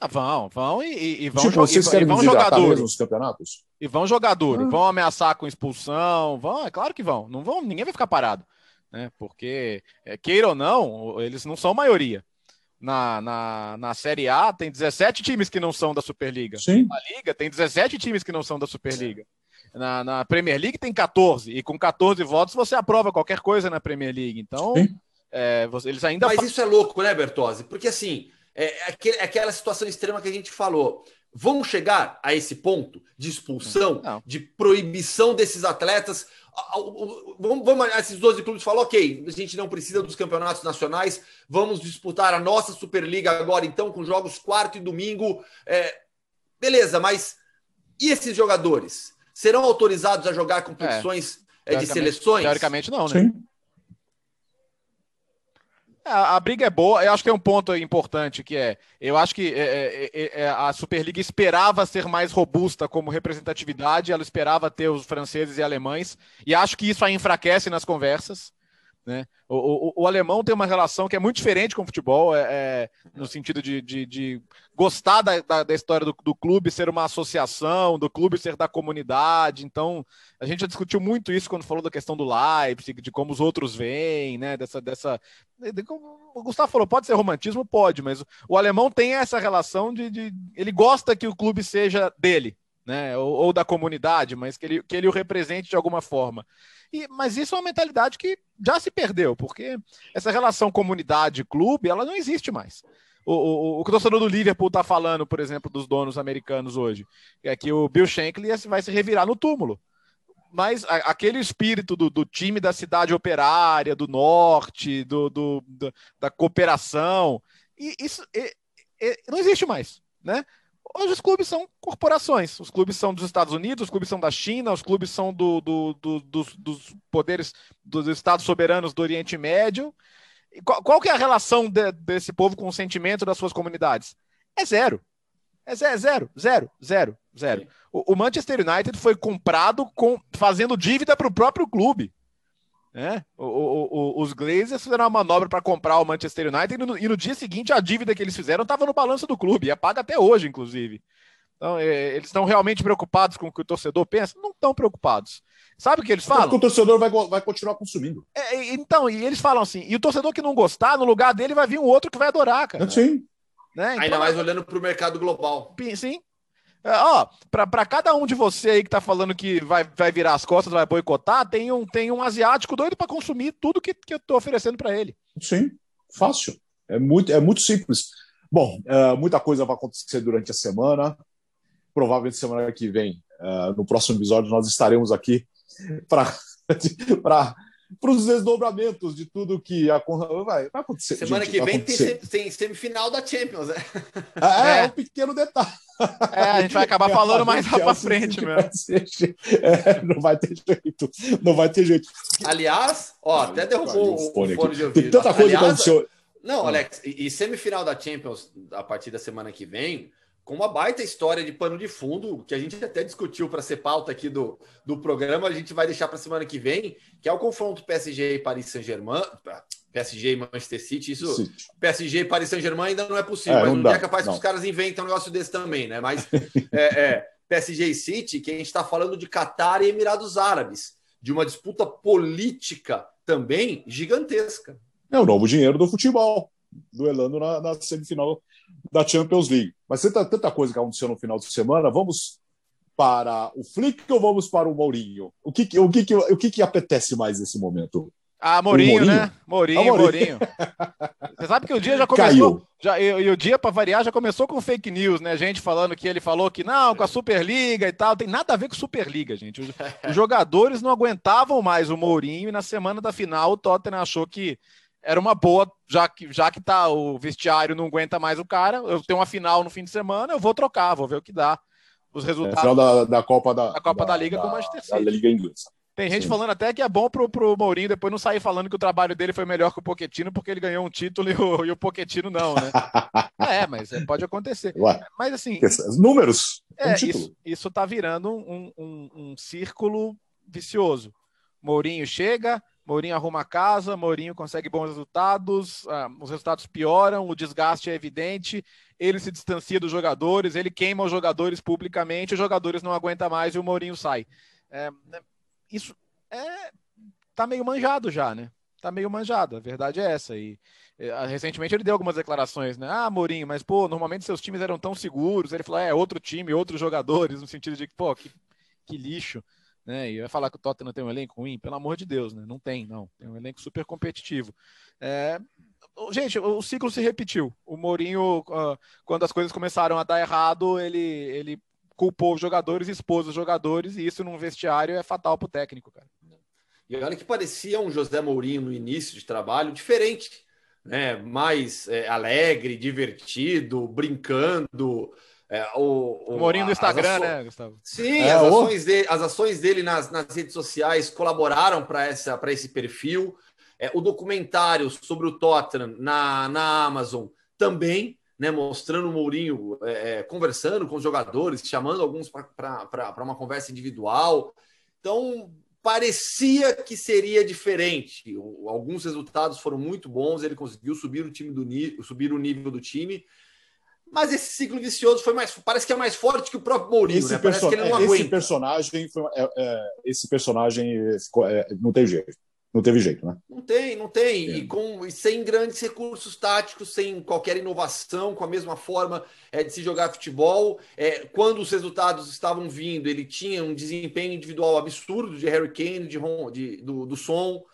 Ah, vão, vão e, e vão,
tipo, vocês querem
e vão jogar duro
nos campeonatos.
E vão jogar duro, ah. vão ameaçar com expulsão, vão, é claro que vão. Não vão, ninguém vai ficar parado né? Porque, é, queira ou não, eles não são maioria. Na, na, na Série A tem 17 times que não são da Superliga.
Sim.
Na Liga tem 17 times que não são da Superliga. Na, na Premier League tem 14. E com 14 votos você aprova qualquer coisa na Premier League. Então, é, eles ainda.
Mas isso é louco, né, Bertozzi? Porque assim, é, é, é aquela situação extrema que a gente falou. Vão chegar a esse ponto de expulsão, não. de proibição desses atletas? Vamos, vamos, esses 12 clubes falam, ok, a gente não precisa dos campeonatos nacionais, vamos disputar a nossa Superliga agora, então, com jogos quarto e domingo. É, beleza, mas e esses jogadores? Serão autorizados a jogar competições é, de seleções?
Teoricamente, não, né? Sim. É, a, briga é boa. Eu acho que tem um ponto importante que é, eu acho que é, é, é, a Superliga esperava ser mais robusta como representatividade, ela esperava ter os franceses e alemães, e acho que isso a enfraquece nas conversas. Né? O, o, o, alemão tem uma relação que é muito diferente com o futebol, é, é no sentido de, de, de gostar da, da, da história do, do, clube ser uma associação, do clube ser da comunidade. Então, a gente já discutiu muito isso quando falou da questão do Leipzig, de como os outros veem, né? Dessa, dessa. O Gustavo falou, pode ser romantismo? Pode, mas o alemão tem essa relação de, de ele gosta que o clube seja dele, né? Ou, ou, da comunidade, mas que ele, que ele o represente de alguma forma. E, mas isso é uma mentalidade que já se perdeu, porque essa relação comunidade-clube, ela não existe mais. O, o, o, torcedor do Liverpool está falando, por exemplo, dos donos americanos hoje, é que o Bill Shankly vai se revirar no túmulo. Mas a, aquele espírito do, do, time da cidade operária, do norte, do, do, do da cooperação, e isso e, e, não existe mais, né? Hoje os clubes são corporações. Os clubes são dos Estados Unidos, os clubes são da China, os clubes são do, do, do, dos, dos, poderes dos estados soberanos do Oriente Médio. Qual, qual, que é a relação de, desse povo com o sentimento das suas comunidades? É zero. É zero, zero, zero, zero, zero. O, o Manchester United foi comprado com fazendo dívida para o próprio clube. Né? O, o, o, os Glazers fizeram uma manobra para comprar o Manchester United e no, e no, dia seguinte a dívida que eles fizeram estava no balanço do clube, e é paga até hoje, inclusive. Então, é, eles estão realmente preocupados com o que o torcedor pensa? Não estão preocupados. Sabe o que eles falam? Porque
o torcedor vai, vai continuar consumindo.
É, então, e eles falam assim: e o torcedor que não gostar, no lugar dele vai vir um outro que vai adorar, cara.
Sim.
Né? Então, Ainda mais olhando para o mercado global.
Sim. É, ó, para cada um de você aí que tá falando que vai, vai virar as costas, vai boicotar, tem um, tem um asiático doido para consumir tudo que, que eu tô oferecendo para ele.
Sim, fácil. É muito, é muito simples. Bom, uh, muita coisa vai acontecer durante a semana. Provavelmente semana que vem, uh, no próximo episódio, nós estaremos aqui para para os desdobramentos de tudo que vai, vai acontecer.
Semana gente, que vem tem, tem, semifinal da Champions, né?
É, é, um pequeno detalhe.
É, a gente vai acabar falando mais lá para frente mesmo.
É, não vai ter jeito. Não vai ter jeito.
Aliás, ó, até derrubou o fone,
fone de ouvido. Tem tanta coisa Aliás, que aconteceu.
Não, Alex, e, e semifinal da Champions a partir da semana que vem com uma baita história de pano de fundo, que a gente até discutiu para ser pauta aqui do, do programa, a gente vai deixar para semana que vem, que é o confronto PSG e Paris Saint-Germain, PSG e Manchester City, isso, City. PSG e Paris Saint-Germain ainda não é possível, é, mas um dia é capaz não. que os caras inventam um negócio desse também, né? Mas é, é, PSG e City, que a gente está falando de Catar e Emirados Árabes, de uma disputa política também gigantesca.
É o novo dinheiro do futebol, duelando na, na semifinal da Champions League. Mas tanta, tanta coisa que aconteceu no final de semana. Vamos para o Flick ou vamos para o Mourinho? O que, o que, o que, que apetece mais nesse momento?
Ah, Mourinho, né? Mourinho, ah, Mourinho. Mourinho. Você sabe que o dia já começou. Já, e, e, o dia, para variar, já começou com fake news, né? Gente falando que ele falou que não, com a Superliga e tal. Tem nada a ver com Superliga, gente. Os, os jogadores não aguentavam mais o Mourinho e na semana da final o Tottenham achou que era uma boa, já que, já que tá, o vestiário não aguenta mais o cara, eu tenho uma final no fim de semana, eu vou trocar, vou ver o que dá. Os resultados. É,
final da, da Copa da,
da Copa da, da Liga
da,
com o Manchester City.
Da Liga Inglesa.
Tem gente Sim. falando até que é bom pro, pro Mourinho depois não sair falando que o trabalho dele foi melhor que o Poquetino porque ele ganhou um título e o, e o Poquetino não, né? é, mas é, pode acontecer. Ué, mas assim.
Números.
É, um isso, isso tá virando um, um, um círculo vicioso. Mourinho chega, Mourinho arruma a casa, Mourinho consegue bons resultados, ah, os resultados pioram, o desgaste é evidente, ele se distancia dos jogadores, ele queima os jogadores publicamente, os jogadores não aguentam mais e o Mourinho sai. É, né, isso é, tá meio manjado já, né? Tá meio manjado, a verdade é essa. E é, recentemente ele deu algumas declarações, né? Ah, Mourinho, mas pô, normalmente seus times eram tão seguros. Ele falou, é, outro time, outros jogadores, no sentido de que, pô, que, que lixo. Né? E vai falar que o Tottenham tem um elenco ruim? Pelo amor de Deus, né? Não tem, não. Tem um elenco super competitivo. É... Gente, o ciclo se repetiu. O Mourinho, quando as coisas começaram a dar errado, ele, ele culpou os jogadores, expôs os jogadores, e isso num vestiário é fatal para o técnico, cara.
E olha que parecia um José Mourinho no início de trabalho diferente, né? Mais é, alegre, divertido, brincando. É, o,
o, Mourinho do Instagram, né, Gustavo?
Sim, é, as, ações dele, as ações dele nas, nas redes sociais colaboraram para esse perfil. É, o documentário sobre o Tottenham na, na Amazon também, né, mostrando o Mourinho é, é conversando com os jogadores, chamando alguns para uma conversa individual. Então, parecia que seria diferente. Alguns resultados foram muito bons, ele conseguiu subir o time do subir o nível do time. Mas esse ciclo vicioso foi mais, parece que é mais forte que o próprio Mourinho, esse né? Ele não
esse Personagem foi, é, é, esse personagem é, não tem jeito. Não teve jeito, né?
Não tem, não tem. É. E, com, e sem grandes recursos táticos, sem qualquer inovação, com a mesma forma é, de se jogar futebol. É, quando os resultados estavam vindo, ele tinha um desempenho individual absurdo de Harry Kane, de, de do, do som.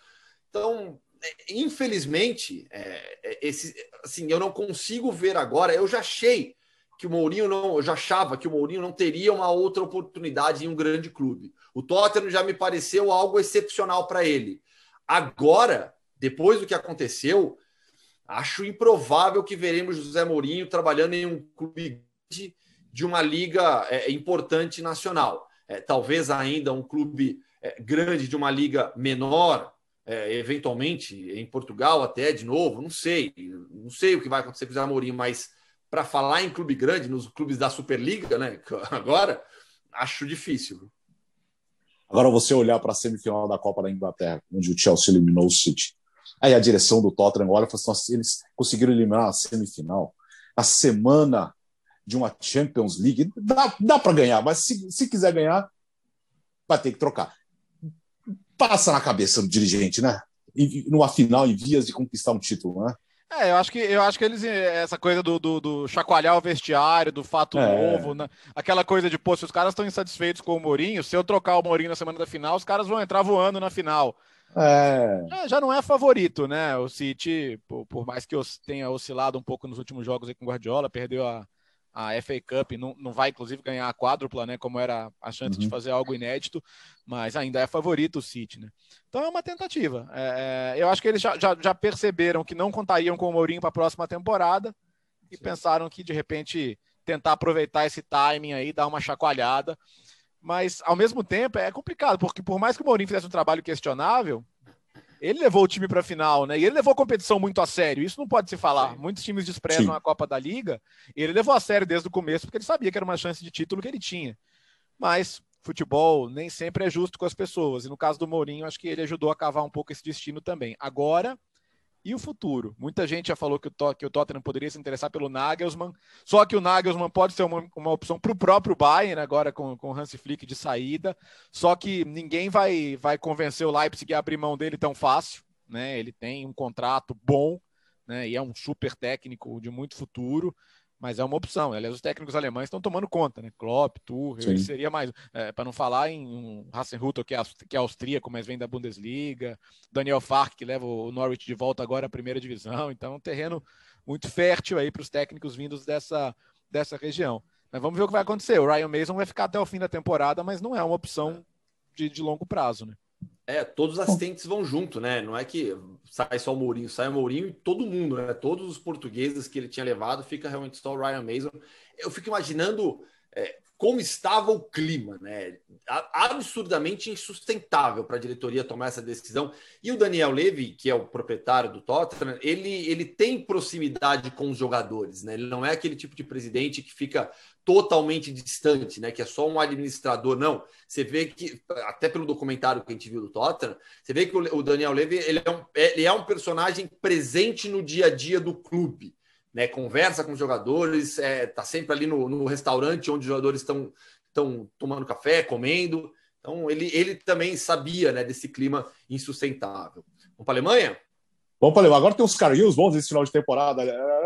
Então, é, infelizmente, é, é, esse, assim, eu não consigo ver agora. Eu já achei que o Mourinho não, eu já achava que o Mourinho não teria uma outra oportunidade em um grande clube. O Tottenham já me pareceu algo excepcional para ele. Agora, depois do que aconteceu, acho improvável que veremos José Mourinho trabalhando em um clube de, de uma liga é, importante nacional. É, talvez ainda um clube é, grande de uma liga menor, é, eventualmente em Portugal até de novo, não sei. Não sei o que vai acontecer com o José Mourinho, mas para falar em clube grande, nos clubes da Superliga, né? Agora, acho difícil.
Agora você olhar para a semifinal da Copa da Inglaterra, onde o Chelsea eliminou o City. Aí a direção do Tottenham olha e fala assim, eles conseguiram eliminar a semifinal. A semana de uma Champions League, dá, dá para ganhar, mas se, se quiser ganhar, vai ter que trocar. Passa na cabeça do dirigente, né? E, numa final, em vias de conquistar um título, né?
É, eu acho que eu acho que eles essa coisa do, do, do chacoalhar o vestiário, do fato é. novo, né? aquela coisa de pô, se os caras estão insatisfeitos com o Mourinho, se eu trocar o Mourinho na semana da final, os caras vão entrar voando na final. É. Já, já, não é favorito, né? O City, por, por mais que tenha oscilado um pouco nos últimos jogos aí com o Guardiola, perdeu a, a FA Cup, não, não vai inclusive ganhar a quádrupla, né? Como era a chance uhum. de fazer algo inédito, mas ainda é favorito o City, né? Então é uma tentativa. É, é, eu acho que eles já, já, já, perceberam que não contariam com o Mourinho para a próxima temporada e Sim. pensaram que de repente tentar aproveitar esse timing aí, dar uma chacoalhada. Mas ao mesmo tempo é complicado, porque por mais que o Mourinho fizesse um trabalho questionável, ele levou o time para a final, né? E ele levou a competição muito a sério. Isso não pode se falar. Sim. Muitos times desprezam Sim. a Copa da Liga. Ele levou a sério desde o começo, porque ele sabia que era uma chance de título que ele tinha. Mas futebol nem sempre é justo com as pessoas. E no caso do Mourinho, acho que ele ajudou a cavar um pouco esse destino também. Agora, e o futuro? Muita gente já falou que o, que o Tottenham poderia se interessar pelo Nagelsmann, só que o Nagelsmann pode ser uma, uma opção para o próprio Bayern, agora com, com o Hans Flick de saída, só que ninguém vai, vai convencer o Leipzig a abrir mão dele tão fácil, né? Ele tem um contrato bom, né? E é um super técnico de muito futuro mas é uma opção. Aliás, os técnicos alemães estão tomando conta, né? Klopp, Tuchel, seria mais, é, para não falar em um Hassenhutter, que é, que é austríaco, mas vem da Bundesliga, Daniel Fark, que leva o Norwich de volta agora à primeira divisão, então um terreno muito fértil aí para os técnicos vindos dessa, dessa região. Mas vamos ver o que vai acontecer. O Ryan Mason vai ficar até o fim da temporada, mas não é uma opção de, de longo prazo, né?
É, todos os assistentes vão junto, né? Não é que sai só o Mourinho, sai o Mourinho e todo mundo, né? Todos os portugueses que ele tinha levado, fica realmente só o Ryan Mason. Eu fico imaginando é, como estava o clima, né? Absurdamente insustentável para a diretoria tomar essa decisão. E o Daniel Levy, que é o proprietário do Tottenham, ele, ele tem proximidade com os jogadores, né? Ele não é aquele tipo de presidente que fica totalmente distante, né? Que é só um administrador. Não, você vê que, até pelo documentário que a gente viu do Tottenham, você vê que o Daniel Levy ele é um, ele é um personagem presente no dia a dia do clube né, conversa com os jogadores, está é, tá sempre ali no, no, restaurante onde os jogadores estão tomando café, comendo. Então, ele, ele também sabia né, desse clima insustentável. Vamos para a Alemanha?
Vamos para a Alemanha. Agora tem uns carguinhos bons esse final de temporada.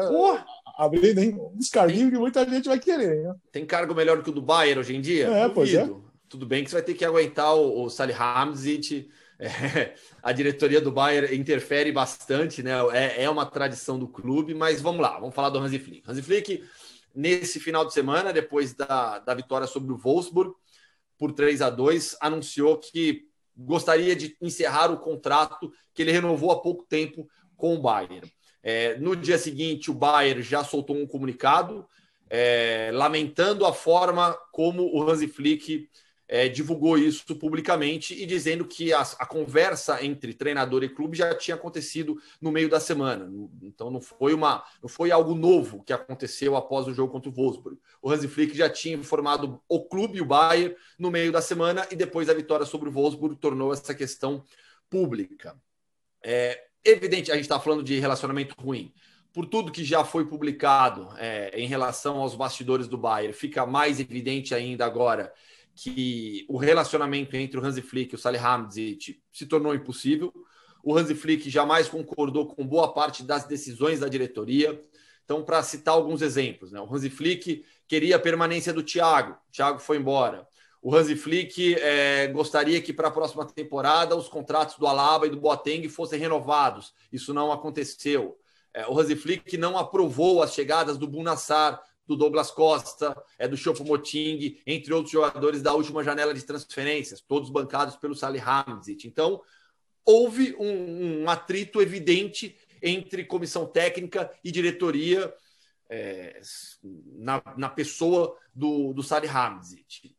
Porra! Abrindo, hein? Uns carguinhos que muita gente vai querer. Né?
Tem cargo melhor que o do Bayern hoje em dia?
É, Duvido. pois é.
Tudo bem que você vai ter que aguentar o, o Salihamidzic. É, a diretoria do Bayern interfere bastante, né? É, é, uma tradição do clube, mas vamos lá, vamos falar do Hansi Flick. Hansi Flick, nesse final de semana, depois da, da vitória sobre o Wolfsburg, por 3 a 2 anunciou que gostaria de encerrar o contrato que ele renovou há pouco tempo com o Bayern. É, no dia seguinte, o Bayern já soltou um comunicado é, lamentando a forma como o Hansi Flick é, divulgou isso publicamente e dizendo que a, a, conversa entre treinador e clube já tinha acontecido no meio da semana. Então não foi uma, não foi algo novo que aconteceu após o jogo contra o Wolfsburg. O Hansi Flick já tinha informado o clube e o Bayern no meio da semana e depois da vitória sobre o Wolfsburg tornou essa questão pública. É evidente, a gente está falando de relacionamento ruim. Por tudo que já foi publicado é, em relação aos bastidores do Bayern, fica mais evidente ainda agora que o relacionamento entre o Hansi Flick e o Salihamidzic se tornou impossível. O Hansi Flick jamais concordou com boa parte das decisões da diretoria. Então, para citar alguns exemplos, né? o Hansi Flick queria a permanência do Thiago, o Thiago foi embora. O Hansi Flick é, gostaria que para a próxima temporada os contratos do Alaba e do Boateng fossem renovados. Isso não aconteceu. É, o Hansi Flick não aprovou as chegadas do Bunassar, do Douglas Costa, é do Chopo Moting, entre outros jogadores da última janela de transferências, todos bancados pelo Salihamidzic. Então, houve um, um, atrito evidente entre comissão técnica e diretoria é, na, na, pessoa do, do Salihamidzic.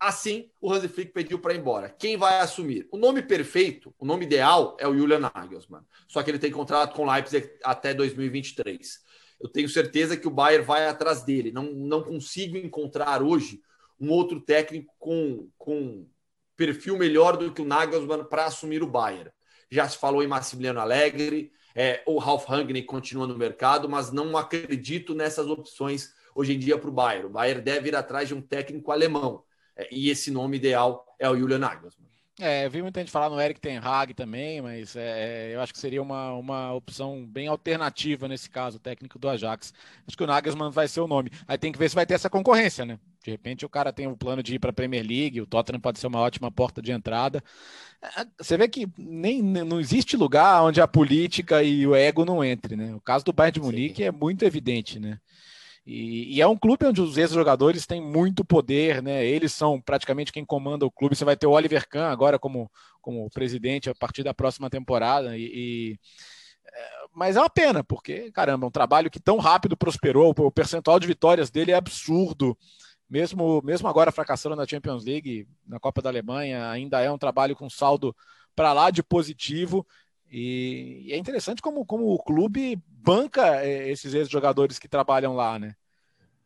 Assim, o Hansi Flick pediu para ir embora. Quem vai assumir? O nome perfeito, o nome ideal é o Julian Nagelsmann. Só que ele tem contrato com o Leipzig até 2023 eu tenho certeza que o Bayern vai atrás dele. Não, não consigo encontrar hoje um outro técnico com, com perfil melhor do que o Nagelsmann para assumir o Bayern. Já se falou em Massimiliano Allegri, é, o Ralf Rangnick continua no mercado, mas não acredito nessas opções hoje em dia para o Bayern. O Bayern deve ir atrás de um técnico alemão. É, e esse nome ideal é o Julian Nagelsmann.
É, eu vi muita gente falar no Eric Ten Hag também, mas é, eu acho que seria uma, uma opção bem alternativa nesse caso, o técnico do Ajax. Acho que o Nagelsmann vai ser o nome. Aí tem que ver se vai ter essa concorrência, né? De repente o cara tem o um plano de ir para a Premier League, o Tottenham pode ser uma ótima porta de entrada. É, você vê que nem não existe lugar onde a política e o ego não entre, né? O caso do Bayern de Munique é muito evidente, né? E, e, é um clube onde os ex-jogadores têm muito poder, né? Eles são praticamente quem comanda o clube. Você vai ter o Oliver Kahn agora como, como presidente a partir da próxima temporada. E, e é, mas é uma pena, porque, caramba, um trabalho que tão rápido prosperou, o percentual de vitórias dele é absurdo. Mesmo, mesmo agora fracassando na Champions League, na Copa da Alemanha, ainda é um trabalho com saldo para lá de positivo. E, é interessante como, como o clube banca é, esses ex-jogadores que trabalham lá, né?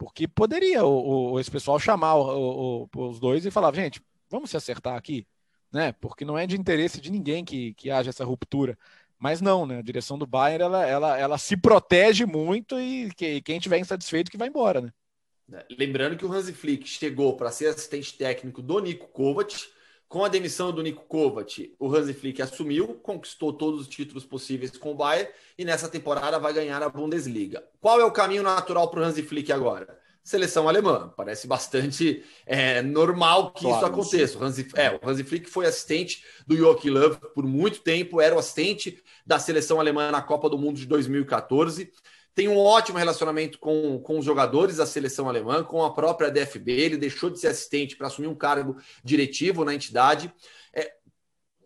Porque poderia o, o esse pessoal chamar o, os dois e falar, gente, vamos se acertar aqui, né? Porque não é de interesse de ninguém que, que haja essa ruptura. Mas não, né? A direção do Bayern ela, ela, ela se protege muito e que, quem tiver insatisfeito que vai embora, né?
Lembrando que o Hansi Flick chegou para ser assistente técnico do Nico Kovac, com a demissão do Nico Kovac, o Hansi Flick assumiu, conquistou todos os títulos possíveis com o Bayern e nessa temporada vai ganhar a Bundesliga. Qual é o caminho natural para o Hansi Flick agora? Seleção alemã. Parece bastante é, normal que claro, isso aconteça. O Hansi, é, o Hansi Flick foi assistente do Joachim Löw por muito tempo, era o assistente da seleção alemã na Copa do Mundo de 2014 tem um ótimo relacionamento com, com os jogadores da seleção alemã, com a própria DFB. Ele deixou de ser assistente para assumir um cargo diretivo na entidade. É,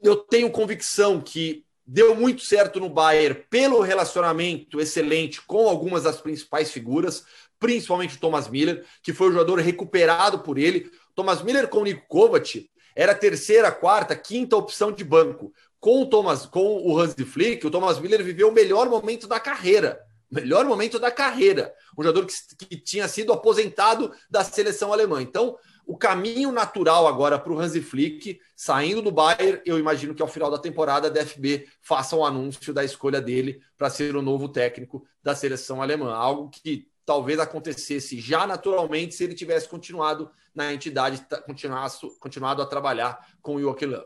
eu tenho convicção que deu muito certo no Bayern pelo relacionamento excelente com algumas das principais figuras, principalmente o Thomas Miller, que foi o jogador recuperado por ele. Thomas Miller com o Nico Kovac era a terceira, quarta, quinta opção de banco. Com o Thomas, com o Hans de Flick, o Thomas Miller viveu o melhor momento da carreira melhor momento da carreira. Um jogador que, que tinha sido aposentado da seleção alemã. Então, o caminho natural agora para o Hansi Flick, saindo do Bayern, eu imagino que ao final da temporada a DFB faça um anúncio da escolha dele para ser o novo técnico da seleção alemã. Algo que talvez acontecesse já naturalmente se ele tivesse continuado na entidade, continuado, continuado a trabalhar com o Joachim Löw.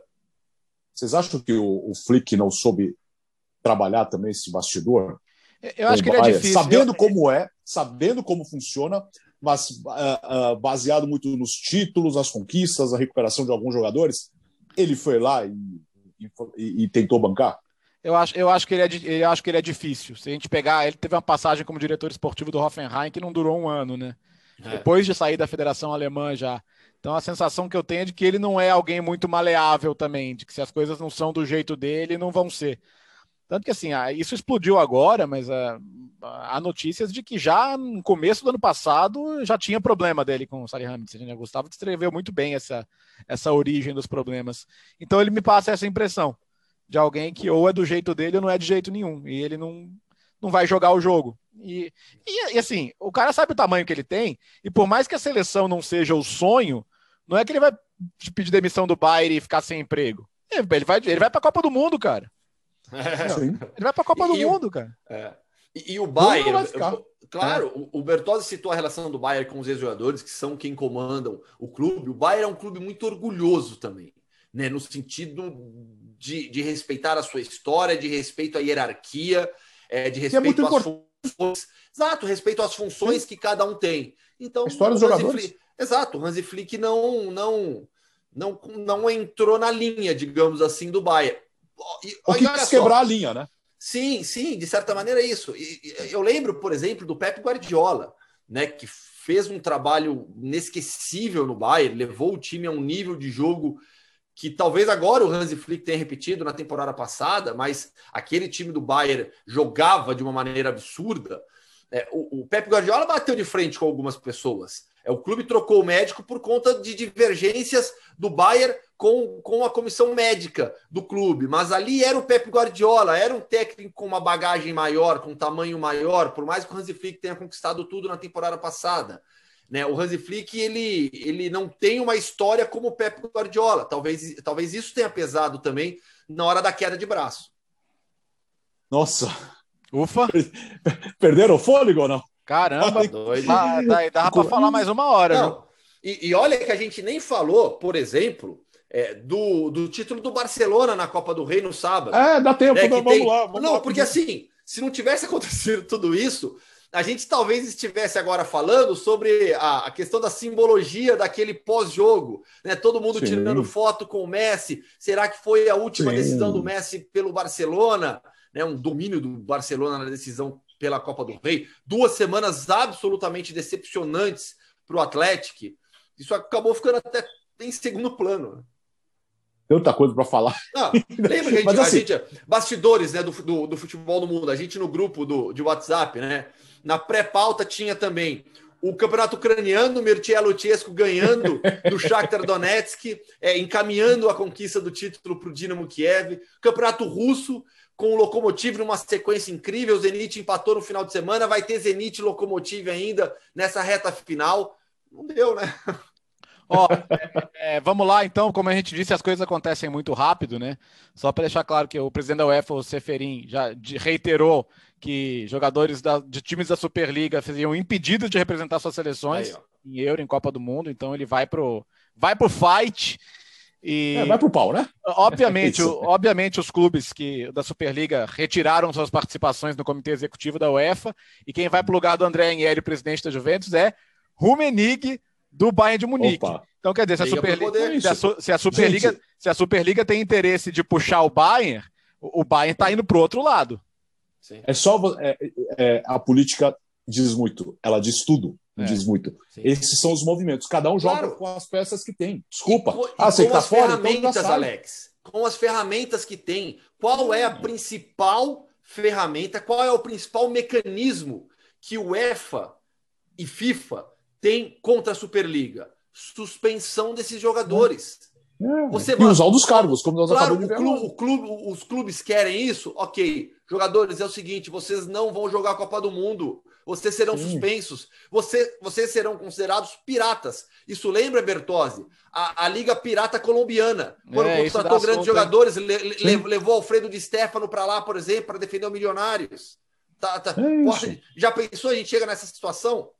Vocês acham que o, o Flick não soube trabalhar também esse bastidor?
Eu acho que ele é difícil.
Sabendo como é, sabendo como funciona, mas uh, uh, baseado muito nos títulos, nas conquistas, a recuperação de alguns jogadores, ele foi lá e, e, e tentou bancar?
Eu acho, eu, acho que ele é, eu acho que ele é difícil. Se a gente pegar, ele teve uma passagem como diretor esportivo do Hoffenheim que não durou um ano, né? É. Depois de sair da Federação Alemã já. Então a sensação que eu tenho é de que ele não é alguém muito maleável também, de que se as coisas não são do jeito dele, não vão ser. Tanto que assim, ah, isso explodiu agora, mas uh, há notícias de que já no começo do ano passado já tinha problema dele com o Salihamidzic. Né? Gustavo descreveu muito bem essa, essa origem dos problemas. Então ele me passa essa impressão de alguém que ou é do jeito dele ou não é de jeito nenhum. E ele não, não vai jogar o jogo. E, e, e, assim, o cara sabe o tamanho que ele tem, e por mais que a seleção não seja o sonho, não é que ele vai pedir demissão do Bayern e ficar sem emprego. Ele vai, ele vai para a Copa do Mundo, cara. Ele vai para a Copa e, do e Mundo, o, cara. É.
E, e, o Bayern, claro, é. o, o Bertozzi citou a relação do Bayern com os ex-jogadores, que são quem comandam o clube. O Bayern é um clube muito orgulhoso também, né? no sentido de, de respeitar a sua história, de respeito à hierarquia, é, de é respeito é às funções. Exato, respeito às funções Sim. que cada um tem. Então, a
história dos jogadores.
Flick, exato, o Hansi Flick não, não, não, não entrou na linha, digamos assim, do Bayern.
O que quis quebrar a linha, né?
Sim, sim, de certa maneira é isso. E, eu lembro, por exemplo, do Pep Guardiola, né, que fez um trabalho inesquecível no Bayern, levou o time a um nível de jogo que talvez agora o Hansi Flick tenha repetido na temporada passada, mas aquele time do Bayern jogava de uma maneira absurda. É, o, o Pep Guardiola bateu de frente com algumas pessoas. É, o clube trocou o médico por conta de divergências do Bayern com, com a comissão médica do clube. Mas ali era o Pep Guardiola, era um técnico com uma bagagem maior, com um tamanho maior, por mais que o Hansi Flick tenha conquistado tudo na temporada passada. Né? O Hansi Flick ele, ele não tem uma história como o Pep Guardiola. Talvez, talvez isso tenha pesado também na hora da queda de braço.
Nossa!
Ufa!
Perderam o fôlego ou não?
Caramba, doido. Ah, dá, dá para falar mais uma hora. Não,
e, e, olha que a gente nem falou, por exemplo, é, do, do título do Barcelona na Copa do Rei no sábado.
É, dá tempo, né, vamos tem... lá. Vamos
não,
lá,
porque assim, se não tivesse acontecido tudo isso, a gente talvez estivesse agora falando sobre a, a questão da simbologia daquele pós-jogo, né? Todo mundo Sim. tirando foto com o Messi. Será que foi a última Sim. decisão do Messi pelo Barcelona? Né? Um domínio do Barcelona na decisão pela Copa do Rei. Duas semanas absolutamente decepcionantes para o Atlético. Isso acabou ficando até em segundo plano.
Outra coisa para falar.
Não, lembra que a gente, assim... a gente, bastidores né, do, do, do, futebol no mundo, a gente no grupo do, de WhatsApp, né? Na pré-pauta tinha também o campeonato ucraniano, Mircea Luchescu ganhando do Shakhtar Donetsk, é, encaminhando a conquista do título para o Dinamo Kiev, campeonato russo, com o Lokomotiv numa sequência incrível. O Zenit empatou no final de semana, vai ter Zenit e Lokomotiv ainda nessa reta final. Não deu, né?
Ó, é, é, vamos lá então, como a gente disse, as coisas acontecem muito rápido, né? Só para deixar claro que o presidente da UEFA, o Seferin, já reiterou que jogadores da, de times da Superliga seriam impedidos de representar suas seleções Aí, em Euro, em Copa do Mundo, então ele vai pro vai pro fight e,
é, vai pro pau, né?
Obviamente, é obviamente os clubes que da Superliga retiraram suas participações no comitê executivo da UEFA e quem vai para o lugar do André Agnelli, presidente da Juventus, é Rummenigge do Bayern de Munique. Opa. Então quer dizer, se a, Superliga, se, a, se, a Superliga, se a Superliga tem interesse de puxar o Bayern, o Bayern está indo para o outro lado.
Sim. É só é, é, a política diz muito, ela diz tudo. É. Diz muito. Sim. Esses são os movimentos. Cada um joga com as peças que tem. Desculpa.
E, ah, você com tá as fora, então ferramentas, então Alex. Com as ferramentas que tem. Qual é a principal ferramenta? Qual é o principal mecanismo que o UEFA e FIFA tem contra a Superliga? Suspensão desses jogadores.
É. Você, e usar dos cargos, como nós
claro, acabamos de ver. O clube, o clube, os clubes querem isso? Ok. Jogadores, é o seguinte: vocês não vão jogar a Copa do Mundo. Vocês serão Sim. suspensos. Você, vocês serão considerados piratas. Isso lembra, Bertozzi? A, a Liga Pirata Colombiana. Quando é, contratou grandes jogadores, le, le, levou Alfredo de Stefano para lá, por exemplo, para defender o Milionários. Tá, tá. É já pensou a gente chega nessa situação?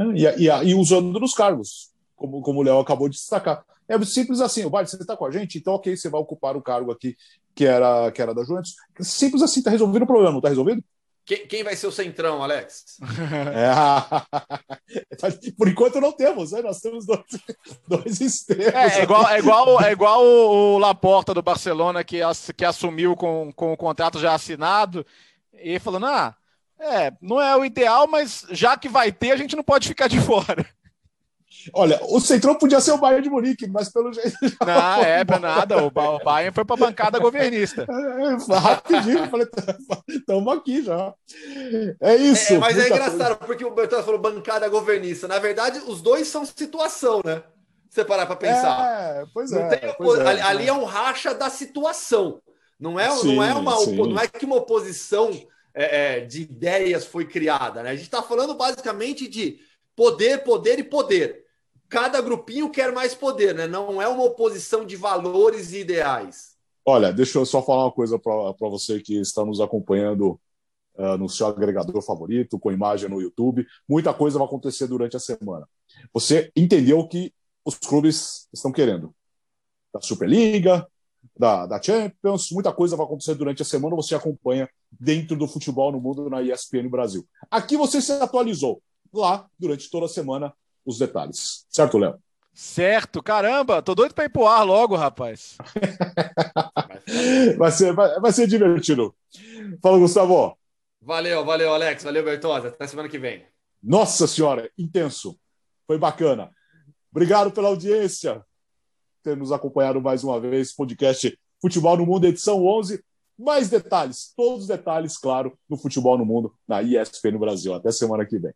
É, e, e, e usando nos cargos, como, como o Léo acabou de destacar. É simples assim, o Vale, você está com a gente, então ok, você vai ocupar o cargo aqui que era, que era da Juventus. Simples assim, está resolvendo o problema, não está resolvido?
Quem, quem vai ser o centrão, Alex?
É, por enquanto não temos, né? Nós temos dois, dois extremos.
É, é, igual, é, igual, é igual o Laporta do Barcelona que, que assumiu com, com o contrato já assinado e falando: ah, é, não é o ideal, mas já que vai ter, a gente não pode ficar de fora.
Olha, o Centrão podia ser o Bayern de Munique, mas pelo jeito.
Não, é, para nada. O Bayern foi para a bancada governista.
É, rapidinho, falei, estamos aqui já. É isso.
É, mas é engraçado, coisa. porque o Bertão falou bancada governista. Na verdade, os dois são situação, né? Você parar para pensar.
É, pois é.
Tem,
pois
ali, é. ali, é um racha da situação. Não é, sim, não é, uma, não é que uma oposição é, é, de ideias foi criada, né? A gente está falando basicamente de poder, poder e poder cada grupinho quer mais poder, né? Não é uma oposição de valores e ideais.
Olha, deixa eu só falar uma coisa para você que está nos acompanhando uh, no seu agregador favorito, com imagem no YouTube. Muita coisa vai acontecer durante a semana. Você entendeu o que os clubes estão querendo? Da Superliga, da, da Champions, muita coisa vai acontecer durante a semana. Você acompanha dentro do futebol no mundo na ESPN Brasil. Aqui você se atualizou. Lá, durante toda a semana, os detalhes. Certo, Léo?
Certo, caramba, tô doido para ir pro ar logo, rapaz.
vai, ser, vai, vai ser divertido. Fala, Gustavo.
Valeu, valeu, Alex. Valeu, Bertosa. Até semana que vem.
Nossa Senhora, intenso. Foi bacana. Obrigado pela audiência, ter nos acompanhado mais uma vez. Podcast Futebol no Mundo, edição 11. Mais detalhes, todos os detalhes, claro, no Futebol no Mundo, na ESPN no Brasil. Até semana que vem.